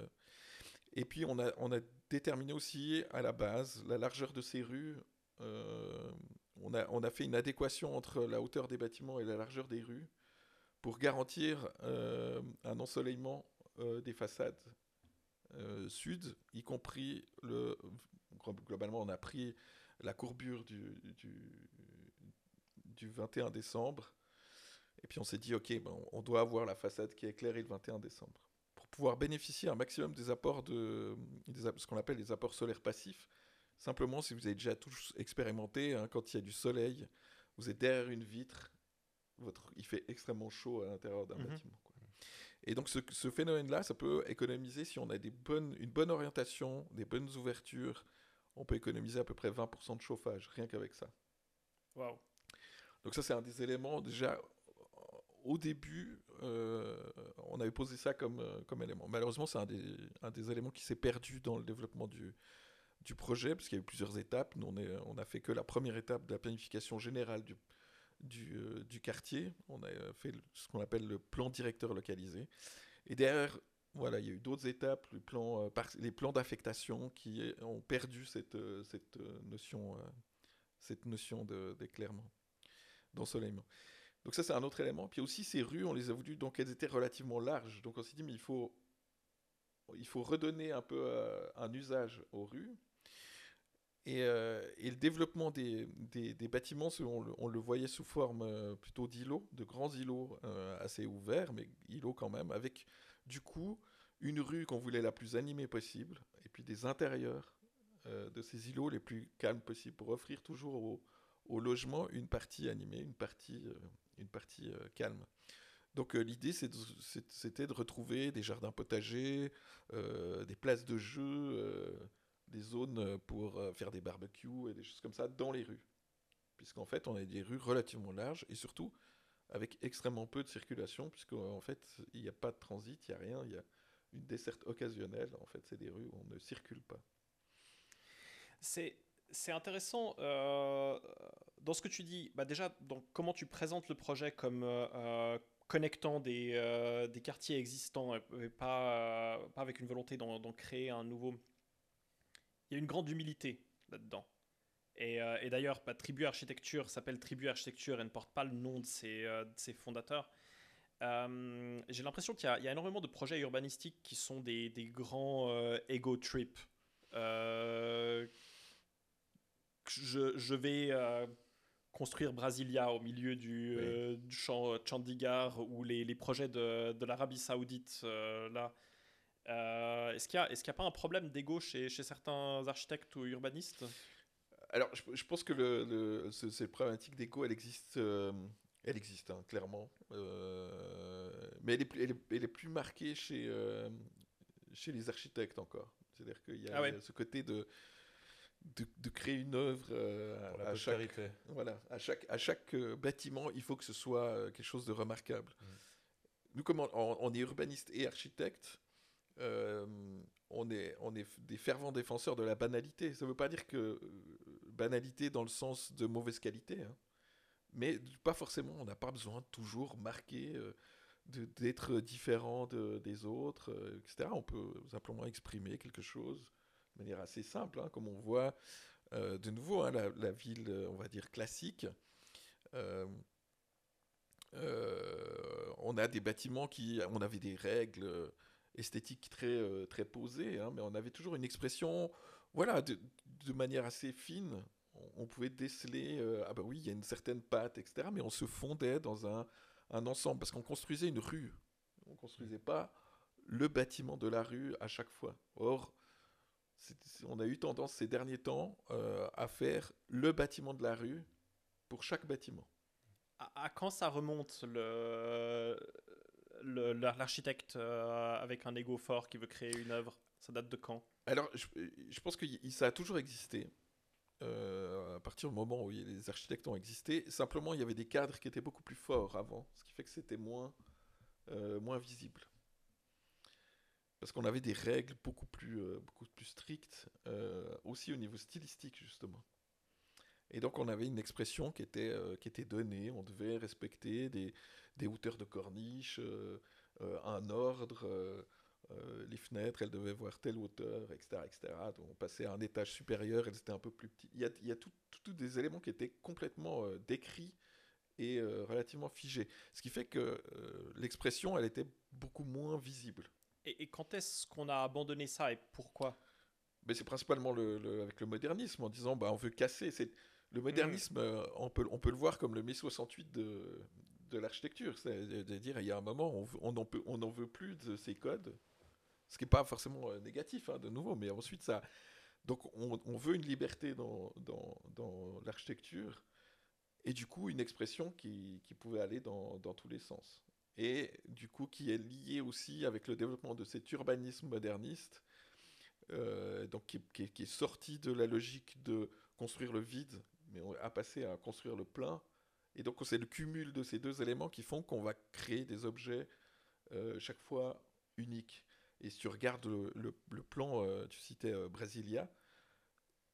Et puis on a, on a déterminé aussi à la base la largeur de ces rues. on, a, on a fait une adéquation entre la hauteur des bâtiments et la largeur des rues pour garantir euh, un ensoleillement euh, des façades euh, sud, y compris le. Globalement, on a pris la courbure du, du, 21 décembre, et puis on s'est dit, ok, ben, on doit avoir la façade qui est éclairée le 21 décembre. Pour pouvoir bénéficier un maximum des apports de. ce qu'on appelle les apports solaires passifs, simplement si vous avez déjà tous expérimenté, hein, quand il y a du soleil, vous êtes derrière une vitre, il fait extrêmement chaud à l'intérieur d'un mhm. bâtiment. Et donc ce, phénomène-là, ça peut économiser, si on a des bonnes, une bonne orientation, des bonnes ouvertures, on peut économiser à peu près 20% de chauffage, rien qu'avec ça. Waouh. Donc ça, c'est un des éléments, déjà, au début, euh, on avait posé ça comme, euh, comme élément. Malheureusement, c'est un des, un des éléments qui s'est perdu dans le développement du, du projet, parce qu'il y a eu plusieurs étapes. Nous, on, est, on a fait que la première étape de la planification générale du, euh, du, quartier. On a euh, fait ce qu'on appelle le plan directeur localisé. Et derrière, voilà, il y a eu d'autres étapes, les plans, euh, d'affectation qui ont perdu cette, cette notion, cette notion d'éclairement, d'ensoleillement. Donc ça, c'est un autre élément. Puis aussi, ces rues, on les a voulu, donc elles étaient relativement larges. Donc on s'est dit, mais il faut, il faut redonner un peu un usage aux rues. Euh, et, le développement des, bâtiments, on le, voyait sous forme euh, plutôt d'îlots, de grands îlots euh, assez ouverts, mais îlots quand même, avec du coup une rue qu'on voulait la plus animée possible, et puis des intérieurs de ces îlots les plus calmes possibles, pour offrir toujours au, logement une partie animée, une partie, une partie calme. Donc l'idée, c'était de retrouver des jardins potagers, des places de jeu des zones euh, pour euh, faire des barbecues et des choses comme ça dans les rues. Puisqu'en fait, on a des rues relativement larges et surtout avec extrêmement peu de circulation, puisqu'en fait, il n'y a pas de transit, il n'y a rien, il y a une desserte occasionnelle. En fait, c'est des rues où on ne circule pas. C'est c'est intéressant euh, dans ce que tu dis. Bah déjà, donc, comment tu présentes le projet comme connectant des, des, quartiers existants et pas, pas avec une volonté d'en créer un nouveau il y a une grande humilité là-dedans. Et, euh, d'ailleurs, bah, Tribu Architecture s'appelle Tribu Architecture et ne porte pas le nom de ses, euh, fondateurs. Euh, j'ai l'impression qu'il y, a énormément de projets urbanistiques qui sont des, grands ego trips. Je, vais construire Brasilia au milieu du, champ Chandigarh ou les, les projets de, de l'Arabie Saoudite là euh, est-ce qu'il n'y a, a, pas un problème d'ego chez, chez, certains architectes ou urbanistes? Alors, je, pense que le, cette problématique d'ego, elle existe, euh, elle existe hein, clairement. Euh, mais elle est, elle, est, elle est, plus marquée chez, chez les architectes encore. C'est-à-dire qu'il y a ah ce côté de, de, créer une œuvre à, chaque, voilà, à, chaque, à chaque bâtiment, il faut que ce soit quelque chose de remarquable. Mmh. Nous, comme on, est urbaniste et architecte, euh, on, est, on est des fervents défenseurs de la banalité. Ça ne veut pas dire que euh, banalité dans le sens de mauvaise qualité, hein. mais pas forcément. On n'a pas besoin de toujours marquer, euh, d'être différent des autres, etc. On peut simplement exprimer quelque chose de manière assez simple, hein, comme on voit de nouveau hein, la, la, ville, on va dire classique. on a des bâtiments qui, on avait des règles esthétique très, euh, très posée, hein, mais on avait toujours une expression, voilà, de, de manière assez fine. On, pouvait déceler, euh, ah ben oui, il y a une certaine patte, etc., mais on se fondait dans un, un ensemble, parce qu'on construisait une rue. On construisait pas le bâtiment de la rue à chaque fois. Or, on a eu tendance ces derniers temps euh, à faire le bâtiment de la rue pour chaque bâtiment. À, quand ça remonte le l'architecte euh, avec un ego fort qui veut créer une œuvre? Ça date de quand? Alors, je, pense que ça a toujours existé. Euh, à partir du moment où les architectes ont existé, simplement il y avait des cadres qui étaient beaucoup plus forts avant, ce qui fait que c'était moins, moins visible parce qu'on avait des règles beaucoup plus, euh, strictes, euh, aussi au niveau stylistique justement. Et donc on avait une expression qui était, euh, qui était donnée, on devait respecter des, des hauteurs de corniche, un ordre, les fenêtres, elles devaient voir telle hauteur, etc. etc. Donc on passait à un étage supérieur, elles étaient un peu plus petites. Il y a, il y a tous des éléments qui étaient complètement décrits et relativement figés. Ce qui fait que l'expression, elle était beaucoup moins visible. Et, quand est-ce qu'on a abandonné ça et pourquoi? Mais C'est principalement le, avec le modernisme, en disant bah, on veut casser. C'est, le modernisme, euh, on, peut, on peut le voir comme le mai 68 de, de l'architecture. C'est-à-dire, il y a un moment, on n'en on on veut plus de ces codes, ce qui n'est pas forcément euh, négatif, hein, de nouveau, mais ensuite, ça. Donc, on, veut une liberté dans, dans, dans, l'architecture, et du coup, une expression qui, qui pouvait aller dans, dans tous les sens et du coup qui est lié aussi avec le développement de cet urbanisme moderniste, euh, donc qui, est sorti de la logique de construire le vide, mais on a passé à construire le plein. Et donc c'est le cumul de ces deux éléments qui font qu'on va créer des objets euh, chaque fois uniques. Et si tu regardes le, plan, euh, tu citais Brasilia,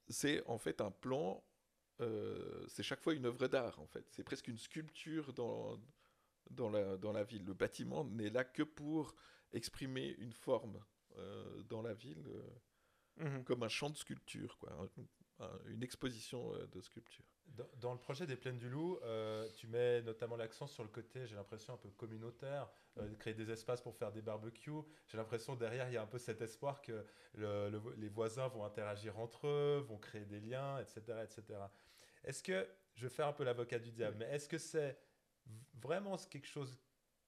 c'est en fait un plan, c'est chaque fois une œuvre d'art en fait. C'est presque une sculpture dans, dans la, dans la ville. Le bâtiment n'est là que pour exprimer une forme euh, dans la ville, euh, mhm. comme un champ de sculpture, quoi, une exposition euh, de sculpture. Dans, le projet des Plaines du Loup, tu mets notamment l'accent sur le côté, j'ai l'impression, un peu communautaire, de créer des espaces pour faire des barbecues. J'ai l'impression derrière, il y a un peu cet espoir que les voisins vont interagir entre eux, vont créer des liens, etc. etc. Est-ce que, je vais faire un peu l'avocat du diable, mais est-ce que c'est vraiment quelque chose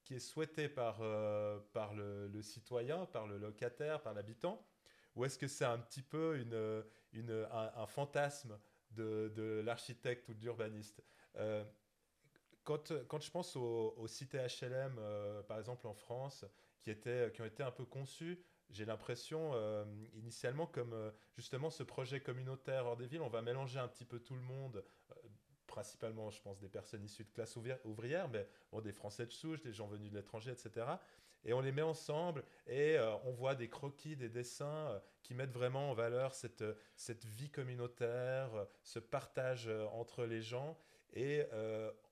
qui est souhaité par, euh, par le, citoyen, par le locataire, par l'habitant Ou est-ce que c'est un petit peu une, une, un, fantasme de, de l'architecte ou de l'urbaniste. Euh, quand, quand, je pense aux, cités HLM, euh, par exemple en France, qui, étaient, qui ont été un peu conçues, j'ai l'impression initialement comme justement ce projet communautaire hors des villes, on va mélanger un petit peu tout le monde principalement, je pense, des personnes issues de classe ouvrière, mais des Français de souche, des gens venus de l'étranger, etc. Et on les met ensemble et euh, on voit des croquis, des dessins euh, qui mettent vraiment en valeur cette, cette vie communautaire, ce partage euh, entre les gens. Et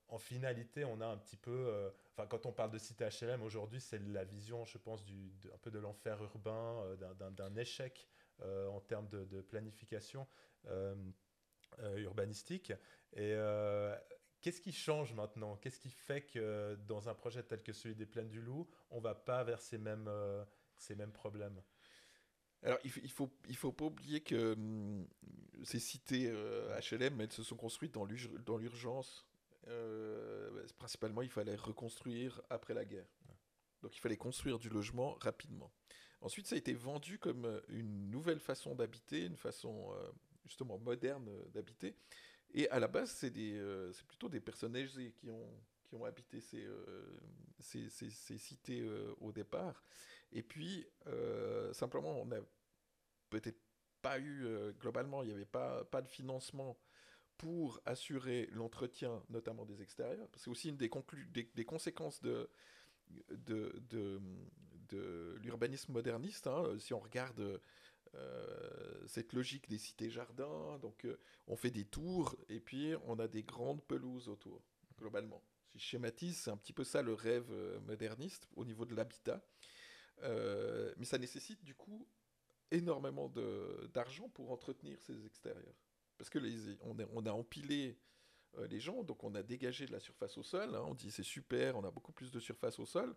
en finalité, on a un petit peu. Enfin, quand on parle de cité HLM aujourd'hui, c'est la vision, je pense, du, un peu de l'enfer urbain, d'un échec en termes de planification. Urbanistique et euh, qu'est-ce qui change maintenant? Qu'est-ce qui fait que dans un projet tel que celui des Plaines du Loup, on ne va pas vers ces mêmes, euh, ces mêmes problèmes? Alors, il il faut, il faut pas oublier que hum, ces cités HLM, euh, elles se sont construites dans l'urgence. principalement, il fallait reconstruire après la guerre. Donc, il fallait construire du logement rapidement. Ensuite, ça a été vendu comme une nouvelle façon d'habiter, une façon justement moderne d'habiter. Et à la base, c'est euh, plutôt des personnes âgées qui ont, qui ont habité ces, euh, ces, ces, cités euh, au départ. Et puis, simplement, on n'a peut-être pas eu, globalement, il n'y avait pas, pas de financement pour assurer l'entretien, notamment des extérieurs. C'est aussi une des, conséquences de, de, de, de l'urbanisme moderniste. Hein. Si on regarde euh, cette logique des cités-jardins. Donc, euh, on fait des tours et puis on a des grandes pelouses autour, globalement. Si je schématise, c'est un petit peu ça le rêve euh, moderniste au niveau de l'habitat. mais ça nécessite du coup énormément d'argent pour entretenir ces extérieurs. Parce que les, on, a, on, a, empilé les gens, donc on a dégagé de la surface au sol. Hein. on dit c'est super, on a beaucoup plus de surface au sol.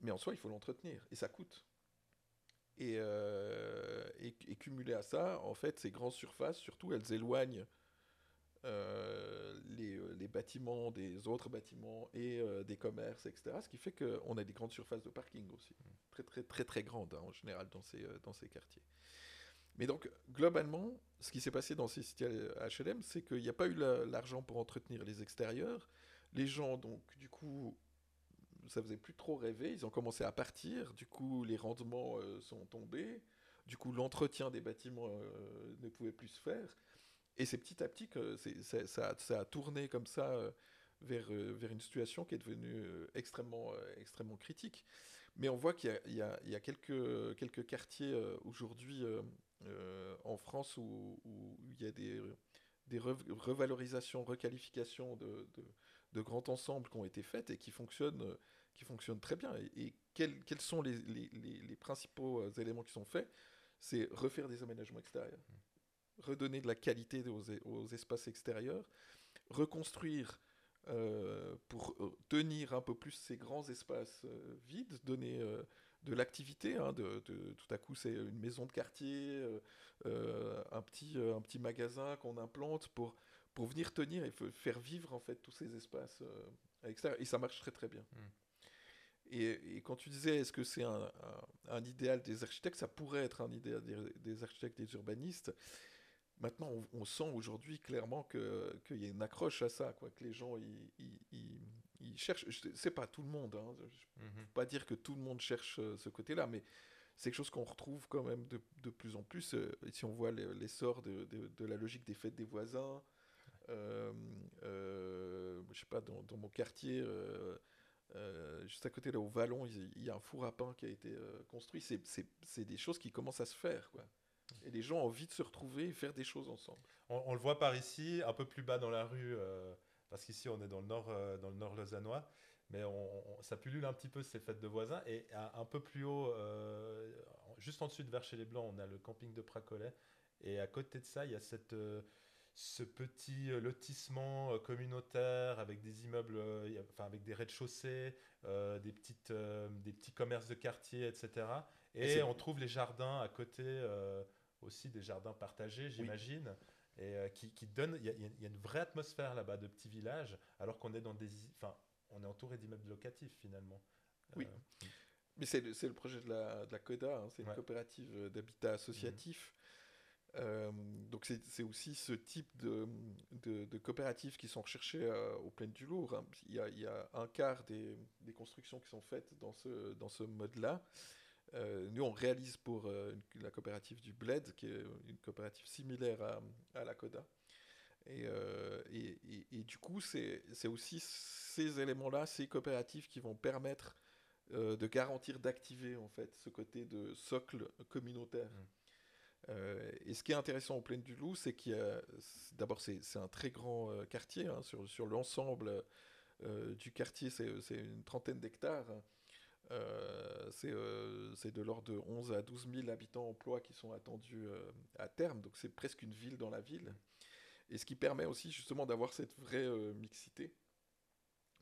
Mais en soi, il faut l'entretenir et ça coûte. Euh, et, cumulé à ça, en fait, ces grandes surfaces, surtout, elles éloignent les, les, bâtiments des autres bâtiments et des commerces, etc. Ce qui fait qu'on a des grandes surfaces de parking aussi, très très très très grandes hein, en général dans ces, dans ces quartiers. Mais donc, globalement, ce qui s'est passé dans ces cités HLM, c'est qu'il n'y a pas eu l'argent pour entretenir les extérieurs. Les gens, donc, du coup, ça faisait plus trop rêver. Ils ont commencé à partir. Du coup, les rendements euh, sont tombés. Du coup, l'entretien des bâtiments euh, ne pouvait plus se faire. Et c'est petit à petit que ça, a tourné comme ça euh, vers, vers une situation qui est devenue extrêmement, extrêmement critique. Mais on voit qu'il y, y, y a, quelques, quelques quartiers aujourd'hui en France où, il y a des, des revalorisations, requalifications de, grands ensembles qui ont été faites et qui fonctionnent, qui fonctionnent très bien. Et, quels, quels, sont les, les, les, principaux euh, éléments qui sont faits? C'est refaire des aménagements extérieurs, redonner de la qualité aux, aux espaces extérieurs, reconstruire euh, pour tenir un peu plus ces grands espaces vides, donner de l'activité. Hein, de, tout à coup, c'est une maison de quartier, euh, euh, un, petit, euh, un petit magasin qu'on implante pour, pour venir tenir et faire vivre en fait tous ces espaces extérieurs. Et ça marche très très bien. Hmm. Et, quand tu disais, est-ce que c'est un, un, idéal des architectes Ça pourrait être un idéal des, architectes, des urbanistes. Maintenant, on, sent aujourd'hui clairement qu'il y a une accroche à ça, quoi, que les gens, ils, ils cherchent. C'est pas tout le monde. Hein, je ne mhm. peux pas dire que tout le monde cherche euh, ce côté-là, mais c'est quelque chose qu'on retrouve quand même de, de, plus en plus. Euh, si on voit l'essor de, de, la logique des fêtes des voisins, euh, euh je sais pas, dans, mon quartier, juste à côté là au Vallon, il, y a un four à pain qui a été construit. C'est des choses qui commencent à se faire, quoi. Et les gens ont envie de se retrouver et faire des choses ensemble. On, le voit par ici, un peu plus bas dans la rue parce qu'ici on est dans le nord, euh, dans le nord lausannois, mais ça pullule un petit peu ces fêtes de voisins. Et un, peu plus haut, euh, juste en dessus de Vers les Blancs, on a le camping de Pracolet. Et à côté de ça, il y a cette, euh, ce petit lotissement communautaire avec des immeubles, enfin avec des rez-de-chaussée, des, petites, des petits commerces de quartier, etc. Et, on trouve les jardins à côté aussi, des jardins partagés, j'imagine et euh, qui, qui, donne, il y, a une vraie atmosphère là-bas de petits villages, alors qu'on est dans des, enfin, on est entouré d'immeubles locatifs finalement. Oui. Euh, Mais c'est le, le, projet de la, de la CODA, hein, c'est une coopérative d'habitat associatif. Mhm. donc c'est aussi ce type de, coopératives qui sont recherchées euh, au plein du Lourd. Hein. Il, y a, un quart des, constructions qui sont faites dans ce, mode-là. Euh, nous, on réalise pour euh, la coopérative du Bled, qui est une coopérative similaire à, la CODA. Euh, et, du coup, c'est aussi ces éléments-là, ces coopératives qui vont permettre de garantir d'activer en fait ce côté de socle communautaire. Mmh. Et ce qui est intéressant au Plaine du Loup, c'est qu'il y a d'abord c'est un très grand quartier hein, sur, sur l'ensemble du quartier, c'est une trentaine d'hectares. Euh, euh, c'est de l'ordre de 11 à 12 000 habitants emploi qui sont attendus euh, à terme, donc c'est presque une ville dans la ville. Et ce qui permet aussi justement d'avoir cette vraie mixité,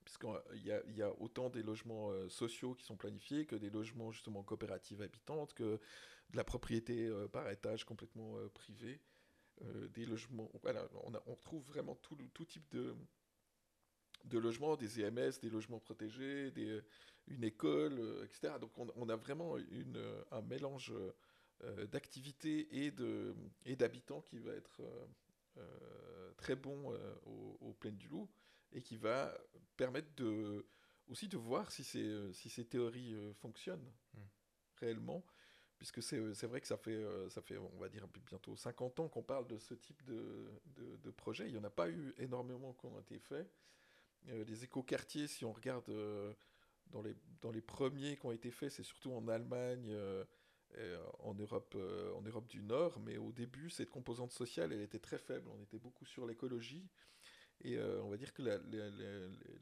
puisqu'il y, y, a autant des logements sociaux qui sont planifiés que des logements justement coopératives habitantes, que de la propriété par étage complètement privée, des logements. Voilà, on, on trouve vraiment tout, type de, logements, des EMS, des logements protégés, une école, euh, etc. Donc on, a vraiment euh, un mélange euh, d'activités et d'habitants qui va être très bon au, au Plaine du Loup et qui va permettre de, aussi de voir si ces, si ces théories fonctionnent hmm. réellement puisque c'est vrai que ça fait, ça fait, on va dire, bientôt 50 ans qu'on parle de ce type de, de, de projet. Il n'y en a pas eu énormément qui ont été faits. les écoquartiers, si on regarde dans les, dans les premiers qui ont été faits, c'est surtout en Allemagne, euh, en, Europe, euh, en Europe du Nord, mais au début, cette composante sociale, elle était très faible. On était beaucoup sur l'écologie. Et euh, on va dire que la,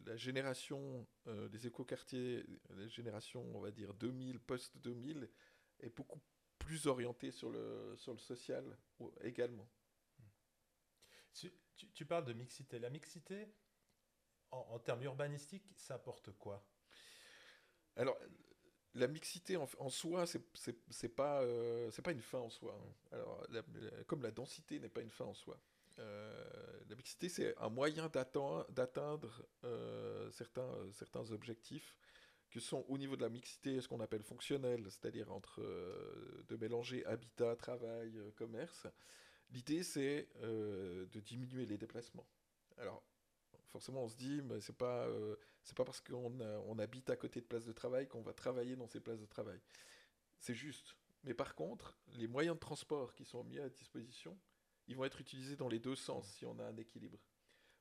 la, génération des écoquartiers, la génération, on va dire 2000, post-2000, est beaucoup plus orientée sur le, sur le social également. Tu, tu, parles de mixité. La mixité, en, en termes urbanistiques, ça apporte quoi? Alors, la mixité en, soi, c'est pas, euh, pas une fin en soi. Hein. Alors, comme la densité n'est pas une fin en soi. La mixité, c'est un moyen d'atteindre certains, certains objectifs qui sont au niveau de la mixité, ce qu'on appelle fonctionnelle, c'est-à-dire entre de mélanger habitat, travail, commerce. L'idée, c'est de diminuer les déplacements. Alors, forcément, on se dit, mais c'est pas, c'est pas parce qu'on on habite à côté de places de travail qu'on va travailler dans ces places de travail. C'est juste. Mais par contre, les moyens de transport qui sont mis à disposition, ils vont être utilisés dans les deux sens si on a un équilibre.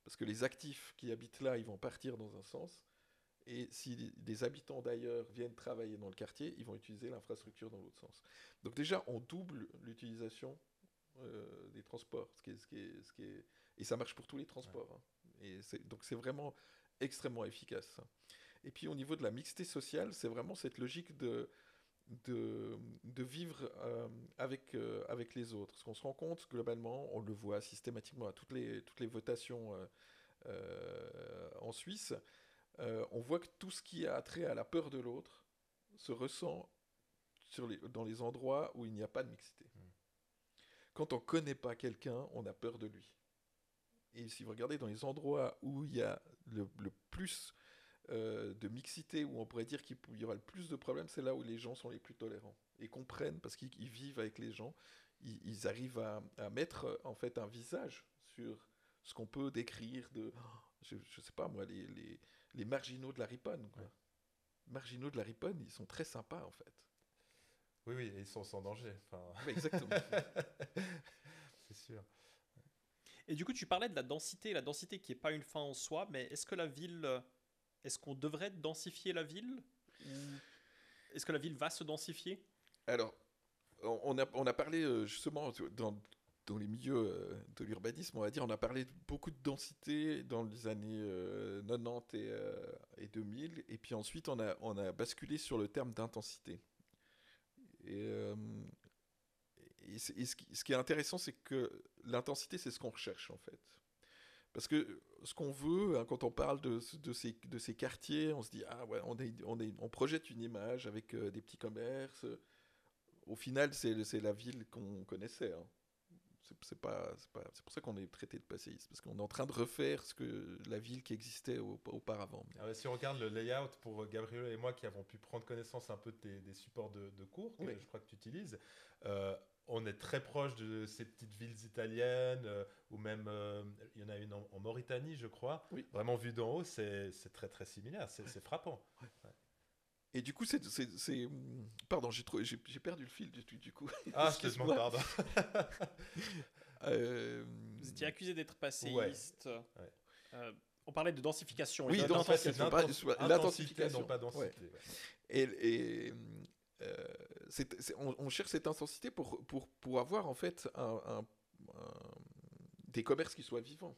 Parce que les actifs qui habitent là, ils vont partir dans un sens. Et si des habitants d'ailleurs viennent travailler dans le quartier, ils vont utiliser l'infrastructure dans l'autre sens. Donc déjà, on double l'utilisation euh, des transports. Ce qui est, ce qui est, ce qui est... Et ça marche pour tous les transports. Hein. Et donc c'est vraiment extrêmement efficace. Et puis au niveau de la mixité sociale, c'est vraiment cette logique de de, de vivre euh, avec, euh, avec les autres. Parce qu'on se rend compte, globalement, on le voit systématiquement à toutes les, toutes les votations euh, en Suisse, on voit que tout ce qui a trait à la peur de l'autre se ressent sur les, dans les endroits où il n'y a pas de mixité. Hmm. Quand on ne connaît pas quelqu'un, on a peur de lui. Et si vous regardez dans les endroits où il y a le, le plus euh, de mixité, où on pourrait dire qu'il y aura le plus de problèmes, c'est là où les gens sont les plus tolérants et comprennent, parce qu'ils vivent avec les gens, ils, arrivent à, mettre euh, en fait un visage sur ce qu'on peut décrire de, je, je, sais pas moi, les, les, les marginaux de la riponne. Quoi. Marginaux de la riponne, ils sont très sympas en fait. Oui, oui, ils sont sans danger. Enfin... exactement. (laughs) c'est sûr. Et du coup, tu parlais de la densité, la densité qui n'est pas une fin en soi, mais est-ce que la ville est-ce qu'on devrait densifier la ville Est-ce que la ville va se densifier? Alors, on a, on a parlé euh, justement dans, dans les milieux euh, de l'urbanisme, on va dire, on a parlé beaucoup de densité dans les années 90 euh, et, et, 2000, et puis ensuite on a, on a basculé sur le terme d'intensité. Et, et, ce, qui, est intéressant, c'est que l'intensité, c'est ce qu'on recherche en fait. Parce que ce qu'on veut, hein, quand on parle de, de, ces, de, ces, quartiers, on se dit, ah ouais, on, est, on, est, on projette une image avec euh, des petits commerces. Au final, c'est la ville qu'on connaissait. Hein. C'est pour ça qu'on est traité de passéiste, parce qu'on est en train de refaire ce que la ville qui existait auparavant. Ah si on regarde le layout pour Gabriel et moi qui avons pu prendre connaissance un peu des, supports de, cours que je crois que tu utilises, euh, on est très proche de ces petites villes italiennes, euh, ou même, euh, il y en a une en, Mauritanie, je crois. Vraiment vu d'en haut, c'est très très similaire, c'est frappant. Et du coup, c'est. Pardon, j'ai perdu le fil du, du coup. (laughs) Ah, excuse-moi, pardon. (laughs) Euh, Vous étiez accusé d'être passéiste. on parlait de densification. Oui, densification. L'intensification. Non pas densité. Et, et on, cherche cette intensité pour, pour, pour avoir en fait des commerces qui soient vivants.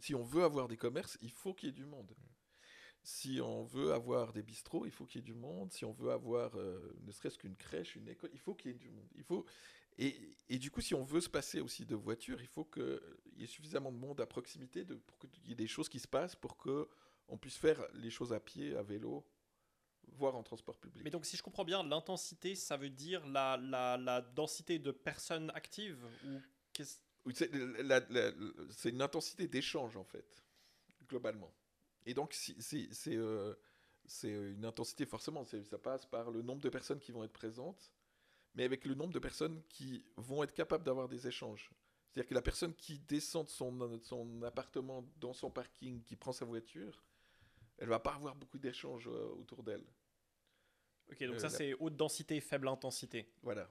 Si on veut avoir des commerces, il faut qu'il y ait du monde. Si on veut avoir des bistrots, il faut qu'il y ait du monde. Si on veut avoir euh, ne serait-ce qu'une crèche, une école, il faut qu'il y ait du monde. Il faut et, et, du coup, si on veut se passer aussi de voitures, il faut qu'il y ait suffisamment de monde à proximité pour qu'il y ait des choses qui se passent pour que on puisse faire les choses à pied, à vélo, voire en transport public. Mais donc, si je comprends bien, l'intensité, ça veut dire la, la, la densité de personnes actives ou c'est une intensité d'échange, en fait, globalement. Et donc, c'est euh, une intensité, forcément, ça passe par le nombre de personnes qui vont être présentes, mais avec le nombre de personnes qui vont être capables d'avoir des échanges. C'est-à-dire que la personne qui descend de son, son appartement dans son parking, qui prend sa voiture, elle va pas avoir beaucoup d'échanges euh, autour d'elle. Ok, donc euh, ça c'est haute densité, faible intensité. Voilà.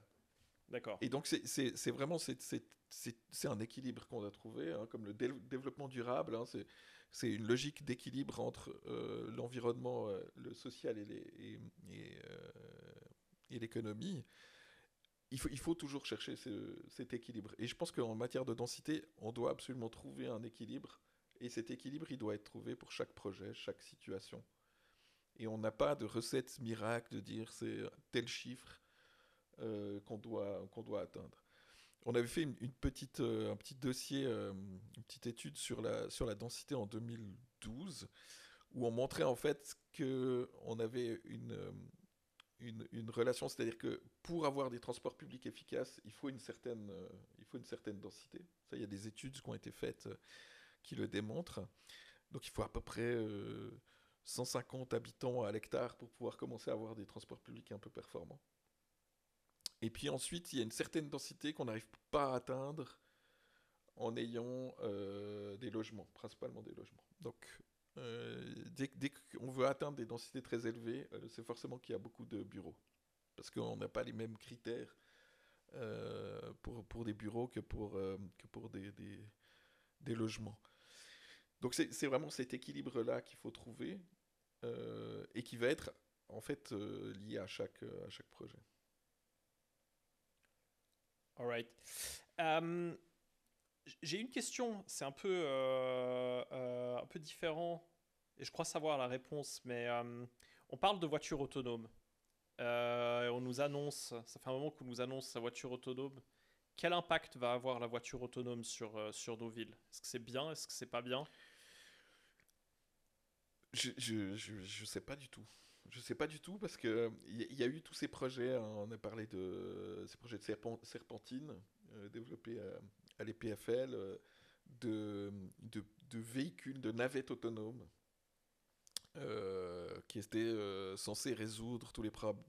D'accord. Et donc c'est vraiment c'est un équilibre qu'on a trouvé, hein, comme le développement durable. Hein, c'est une logique d'équilibre entre euh, l'environnement, le social et l'économie. Et, il, faut, il faut toujours chercher cet équilibre. Et je pense qu'en matière de densité, on doit absolument trouver un équilibre et cet équilibre, il doit être trouvé pour chaque projet, chaque situation. Et on n'a pas de recette miracle de dire c'est tel chiffre euh, qu'on doit, qu'on doit atteindre. On avait fait une, petite, euh, un petit dossier, euh, une petite étude sur la, sur la densité en 2012, où on montrait en fait qu'on avait une, une, une relation, c'est-à-dire que pour avoir des transports publics efficaces, il faut une certaine, il faut une certaine densité. Ça, il y a des études qui ont été faites qui le démontrent. Donc il faut à peu près euh, 150 habitants à l'hectare pour pouvoir commencer à avoir des transports publics un peu performants. Et puis ensuite, il y a une certaine densité qu'on n'arrive pas à atteindre en ayant euh, des logements, principalement des logements. Donc, euh, dès, qu'on veut atteindre des densités très élevées, euh, c'est forcément qu'il y a beaucoup de bureaux. Parce qu'on n'a pas les mêmes critères euh, pour, pour des bureaux que pour, euh, que pour des, des logements. Donc, c'est vraiment cet équilibre-là qu'il faut trouver euh, et qui va être en fait euh, lié à chaque, à chaque projet. Euh, J'ai une question, c'est un peu, euh, euh, un peu différent, et je crois savoir la réponse, mais euh, on parle de voiture autonome. Euh, on nous annonce, ça fait un moment qu'on nous annonce la voiture autonome. Quel impact va avoir la voiture autonome sur, euh, sur nos villes? Est-ce que c'est bien? Est-ce que c'est pas bien? Je, je, je, sais pas du tout. Je sais pas du tout parce que il y, a eu tous ces projets. hein, on a parlé de ces projets de serpent- serpentine euh, développés à, l'EPFL, euh, de, de, véhicules, de navettes autonomes euh, qui étaient censés résoudre tous les problèmes.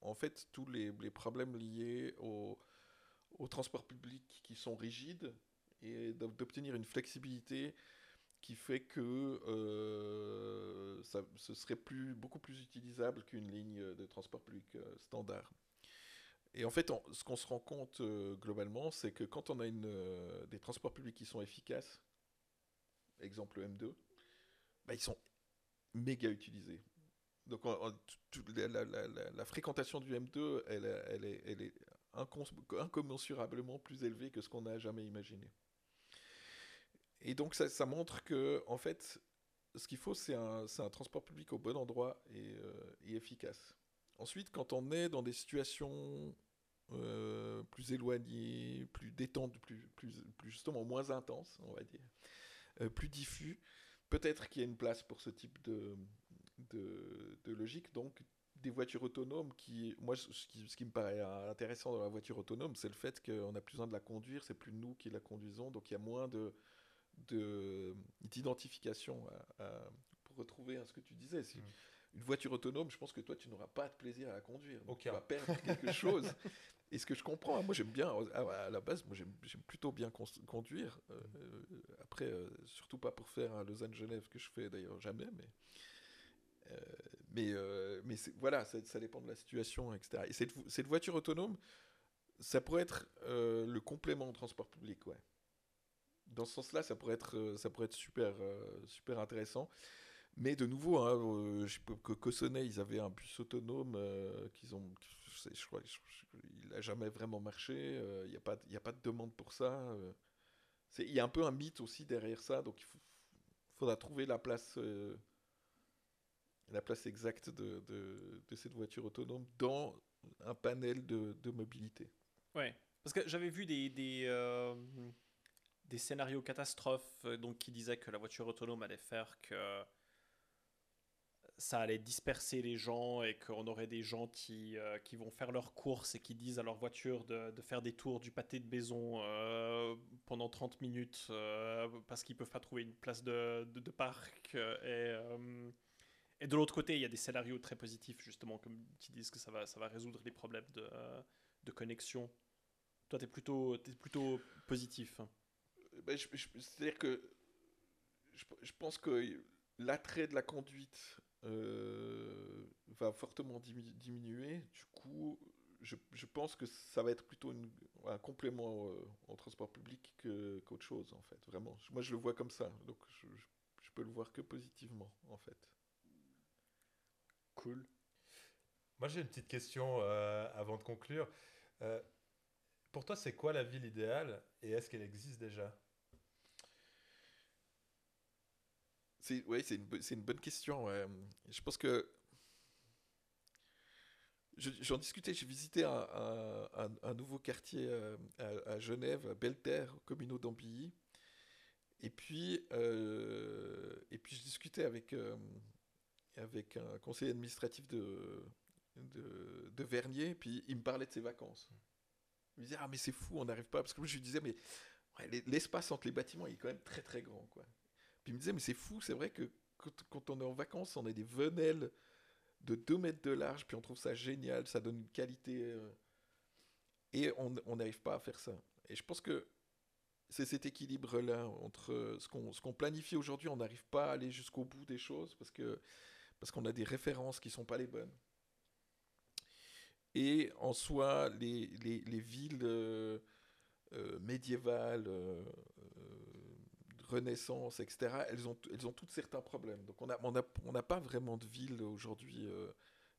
en fait, tous les, les problèmes liés au, au transport public qui sont rigides et d'ob- d'obtenir une flexibilité qui fait que euh, ça, ce serait plus, beaucoup plus utilisable qu'une ligne de transport public euh, standard. Et en fait, ce qu'on se rend compte euh, globalement, c'est que quand on a des transports publics qui sont efficaces, exemple le M2, bah, ils sont méga utilisés. Donc la, fréquentation du M2, elle, est, elle est incommensurablement plus élevée que ce qu'on n'a jamais imaginé. Et donc ça, montre que, en fait, ce qu'il faut, c'est un, transport public au bon endroit et, euh, et efficace. Ensuite, quand on est dans des situations euh, plus éloignées, plus détendues, plus, justement moins intenses, on va dire, euh, plus diffus, peut-être qu'il y a une place pour ce type de, logique. Donc, des voitures autonomes qui, moi, ce qui, ce qui me paraît intéressant dans la voiture autonome, c'est le fait qu'on n'a plus besoin de la conduire, c'est plus nous qui la conduisons, donc il y a moins de- d'identification à- à- pour retrouver hein, ce que tu disais. Si Mm. Une voiture autonome, je pense que toi, tu n'auras pas de plaisir à la conduire. Donc Aucun. Tu vas perdre quelque (laughs) chose. Et ce que je comprends, hein, moi j'aime bien, à la base, moi j'aime plutôt bien conduire. Euh, euh, après, euh, surtout pas pour faire un Lausanne-Genève que je fais d'ailleurs jamais, mais. euh, mais euh, mais voilà, ça, ça dépend de la situation, etc. Et cette, vo- cette voiture autonome, ça pourrait être euh, le complément au transport public, ouais. Dans ce sens-là, ça pourrait être, euh, ça pourrait être super, euh, super intéressant. Mais de nouveau, hein, euh, je que Cossonay, ils avaient un bus autonome euh, qu'ils ont, je, crois, je- il n'a jamais vraiment marché. euh, Il n'y a pas, a pas de demande pour ça. euh. Il y a un peu un mythe aussi derrière ça, donc il faudra trouver la place, euh, la place exacte de, cette voiture autonome dans un panel de, de mobilité. Ouais, parce que j'avais vu des, des, euh, des scénarios catastrophes euh, donc, qui disaient que la voiture autonome allait faire que ça allait disperser les gens et qu'on aurait des gens qui, euh, qui vont faire leurs courses et qui disent à leur voiture de, de faire des tours du pâté de maison euh, pendant 30 minutes euh, parce qu'ils peuvent pas trouver une place de, de, parc. euh, Et, euh, et de l'autre côté, il y a des scénarios très positifs, justement, comme qui disent que ça va, ça va résoudre les problèmes de, euh, de connexion. Toi, tu es plutôt, t'es plutôt positif. Ben, C'est-à-dire que je, je pense que l'attrait de la conduite euh, va fortement dimi- diminuer. Du coup, je, je pense que ça va être plutôt un complément euh, en transport public qu'autre chose, en fait. Vraiment. Moi, je le vois comme ça. Donc, je, je, je peux le voir que positivement, en fait. Cool. Moi, j'ai une petite question euh, avant de conclure. Euh, pour toi, c'est quoi la ville idéale et est-ce qu'elle existe déjà? C'est c'est une, bonne question. Je pense que je- j'en discutais, j'ai visité un, un- nouveau quartier euh, à, Genève, à Belterre, au communaux d'Ambilly. Et puis, euh, et puis je discutais avec, euh, avec un conseiller administratif de, Vernier, puis il me parlait de ses vacances. Il me disait, ah mais c'est fou, on n'arrive pas. Parce que moi je lui disais, mais l'espace entre les bâtiments il est quand même très très grand. Quoi. Puis il me disait, mais c'est fou, c'est vrai que quand, on est en vacances, on a des venelles de 2 mètres de large, puis on trouve ça génial, ça donne une qualité. Euh, et on n'arrive pas à faire ça. Et je pense que c'est cet équilibre-là entre ce qu'on planifie aujourd'hui, on n'arrive pas à aller jusqu'au bout des choses parce parce qu'on a des références qui sont pas les bonnes. Et en soi, les, les, les villes euh, euh, médiévales, Renaissance, etc., elles ont, elles ont toutes certains problèmes. Donc on n'a on a, on pas vraiment de ville aujourd'hui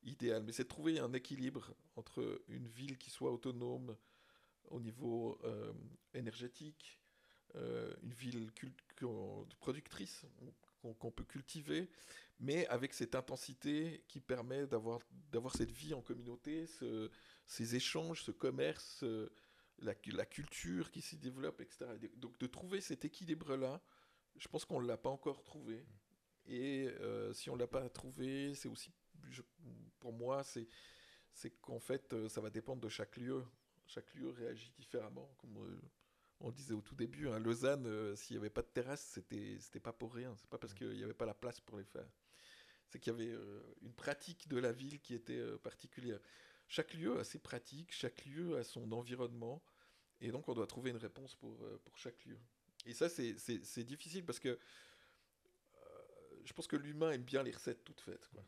idéale, mais c'est trouver un équilibre entre une ville qui soit autonome au niveau énergétique, une ville productrice qu'on peut cultiver, mais avec cette intensité qui permet d'avoir cette vie en communauté, ce, ces échanges, ce commerce, la, la, culture qui s'y développe, etc. Donc de trouver cet équilibre-là, je pense qu'on ne l'a pas encore trouvé. Et euh, si on ne l'a pas trouvé, c'est aussi, pour moi, c'est qu'en fait, euh, ça va dépendre de chaque lieu. Chaque lieu réagit différemment, comme euh, on disait au tout début, hein, Lausanne, euh, s'il n'y avait pas de terrasse, c'était, c'était pas pour rien. C'est pas parce qu'il n'y avait pas la place pour les faire. C'est qu'il y avait une pratique de la ville qui était particulière. Chaque lieu a ses pratiques, chaque lieu a son environnement, et donc on doit trouver une réponse pour, pour chaque lieu. Et ça, c'est, difficile parce que je pense que l'humain aime bien les recettes toutes faites. Quoi.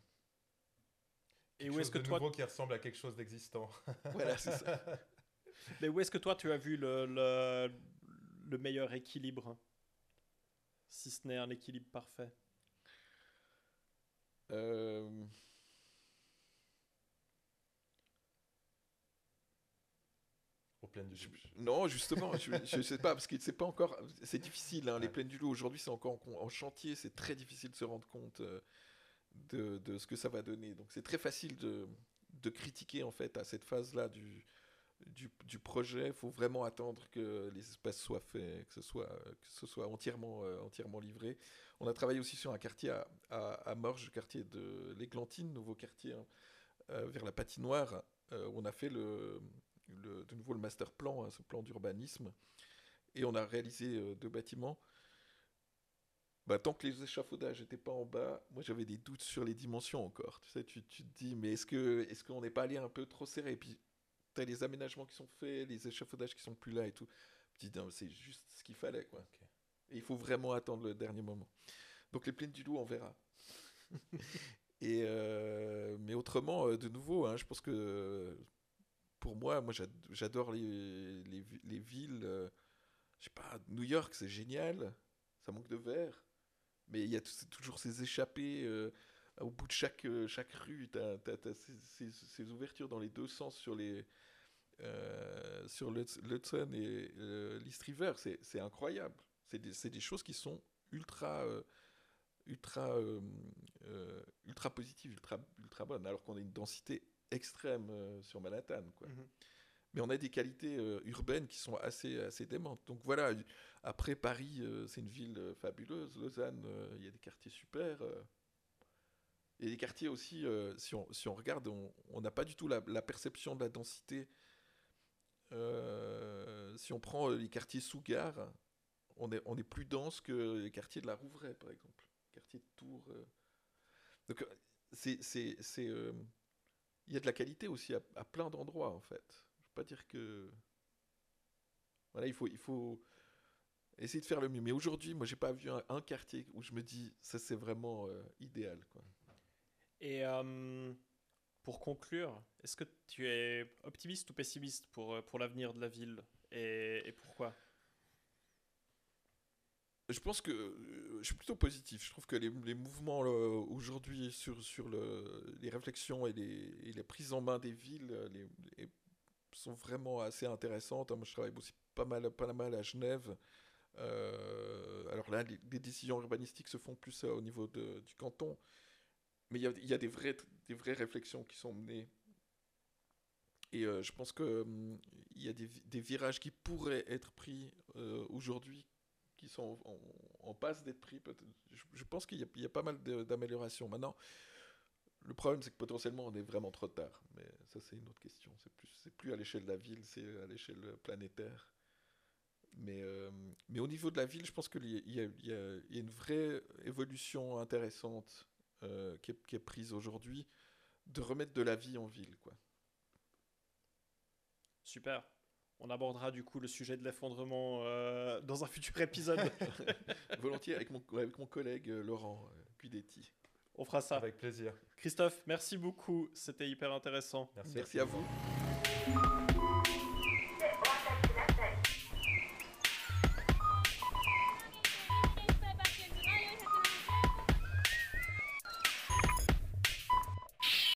Et où est-ce que de toi... nouveau qui ressemble à quelque chose d'existant. (laughs) voilà, c'est ça. (laughs) Mais où est-ce que toi, tu as vu le, le, le meilleur équilibre? Si ce n'est un équilibre parfait? Euh... plaines du loup. Non, justement, je ne sais pas, parce que c'est pas encore. C'est difficile, hein, les plaines du loup aujourd'hui, c'est encore en, en chantier, c'est très difficile de se rendre compte euh, de, de, ce que ça va donner. Donc c'est très facile de, de critiquer, en fait, à cette phase-là du, du, du, projet, il faut vraiment attendre que les espaces soient faits, que ce soit, que ce soit entièrement, euh, entièrement livré. On a travaillé aussi sur un quartier à, à, à Morges, le quartier de l'Églantine, nouveau quartier hein, euh, vers la patinoire, euh, on a fait le, le, de nouveau le master plan, hein, ce plan d'urbanisme, et on a réalisé euh, deux bâtiments. Bah, tant que les échafaudages n'étaient pas en bas, moi j'avais des doutes sur les dimensions encore. Tu sais, tu, tu te dis, mais est-ce qu'on est qu'on n'est pas allé un peu trop serré? Et puis les aménagements qui sont faits, les échafaudages qui sont plus là et tout. C'est juste ce qu'il fallait, quoi. Okay. Et il faut vraiment attendre le dernier moment. Donc les plaines du loup, on verra. (laughs) et euh, mais autrement, euh, de nouveau, hein, je pense que pour moi, moi j'adore les, les, les, villes. Euh, je sais pas, New York, c'est génial. Ça manque de verre. Mais il y a toujours ces échappées. Euh, au bout de chaque, chaque rue, tu as, ces, ouvertures dans les deux sens sur les, euh, sur l'Hudson et euh, l'East River, c'est incroyable. C'est des, des, choses qui sont ultra, euh, ultra, euh, euh, ultra positives, ultra, ultra bonnes, alors qu'on a une densité extrême euh, sur Manhattan. Quoi. Mm -hmm. Mais on a des qualités urbaines qui sont assez, assez démentes. Donc voilà, après Paris, c'est une ville fabuleuse. Lausanne, il y a des quartiers super. A des quartiers aussi, si, on, si on regarde, on n'a pas du tout la, la, perception de la densité euh, si on prend les quartiers sous gare, on est, on est plus dense que les quartiers de la Rouvray, par exemple. Quartier de Tours. Euh. Donc, c'est. Il y a de la qualité aussi à, plein d'endroits, en fait. Je ne veux pas dire que. Voilà, il faut, il faut essayer de faire le mieux. Mais aujourd'hui, moi, j'ai pas vu un, quartier où je me dis, ça, c'est vraiment euh, idéal. Quoi. Et. Euh pour conclure, est-ce que tu es optimiste ou pessimiste pour, euh, pour l'avenir de la ville et, pourquoi? Je pense que euh, je suis plutôt positif. Je trouve que les, mouvements aujourd'hui sur, sur le, les réflexions et les, et prises en main des villes les, les, sont vraiment assez intéressantes. Moi, je travaille aussi pas mal, pas mal à Genève. Euh, alors là, les, décisions urbanistiques se font plus au niveau du canton mais il y, a, des, vraies, des réflexions qui sont menées. Et euh, je pense qu'il hum, y a des, virages qui pourraient être pris euh, aujourd'hui, qui sont en, passe d'être pris. Je, pense qu'il y, a pas mal d'améliorations. Maintenant, le problème, c'est que potentiellement, on est vraiment trop tard. Mais ça, c'est une autre question. C'est plus, plus à l'échelle de la ville, c'est à l'échelle planétaire. Mais, euh, au niveau de la ville, je pense qu'il y, y, y, a une vraie évolution intéressante euh, qui, est, qui, est, prise aujourd'hui de remettre de la vie en ville. Quoi. Super. On abordera du coup le sujet de l'effondrement euh, dans un futur épisode. (laughs) Volontiers avec mon, avec mon collègue euh, Laurent Guidetti. On fera ça. Avec plaisir. Christophe, merci beaucoup. C'était hyper intéressant. Merci, merci à vous.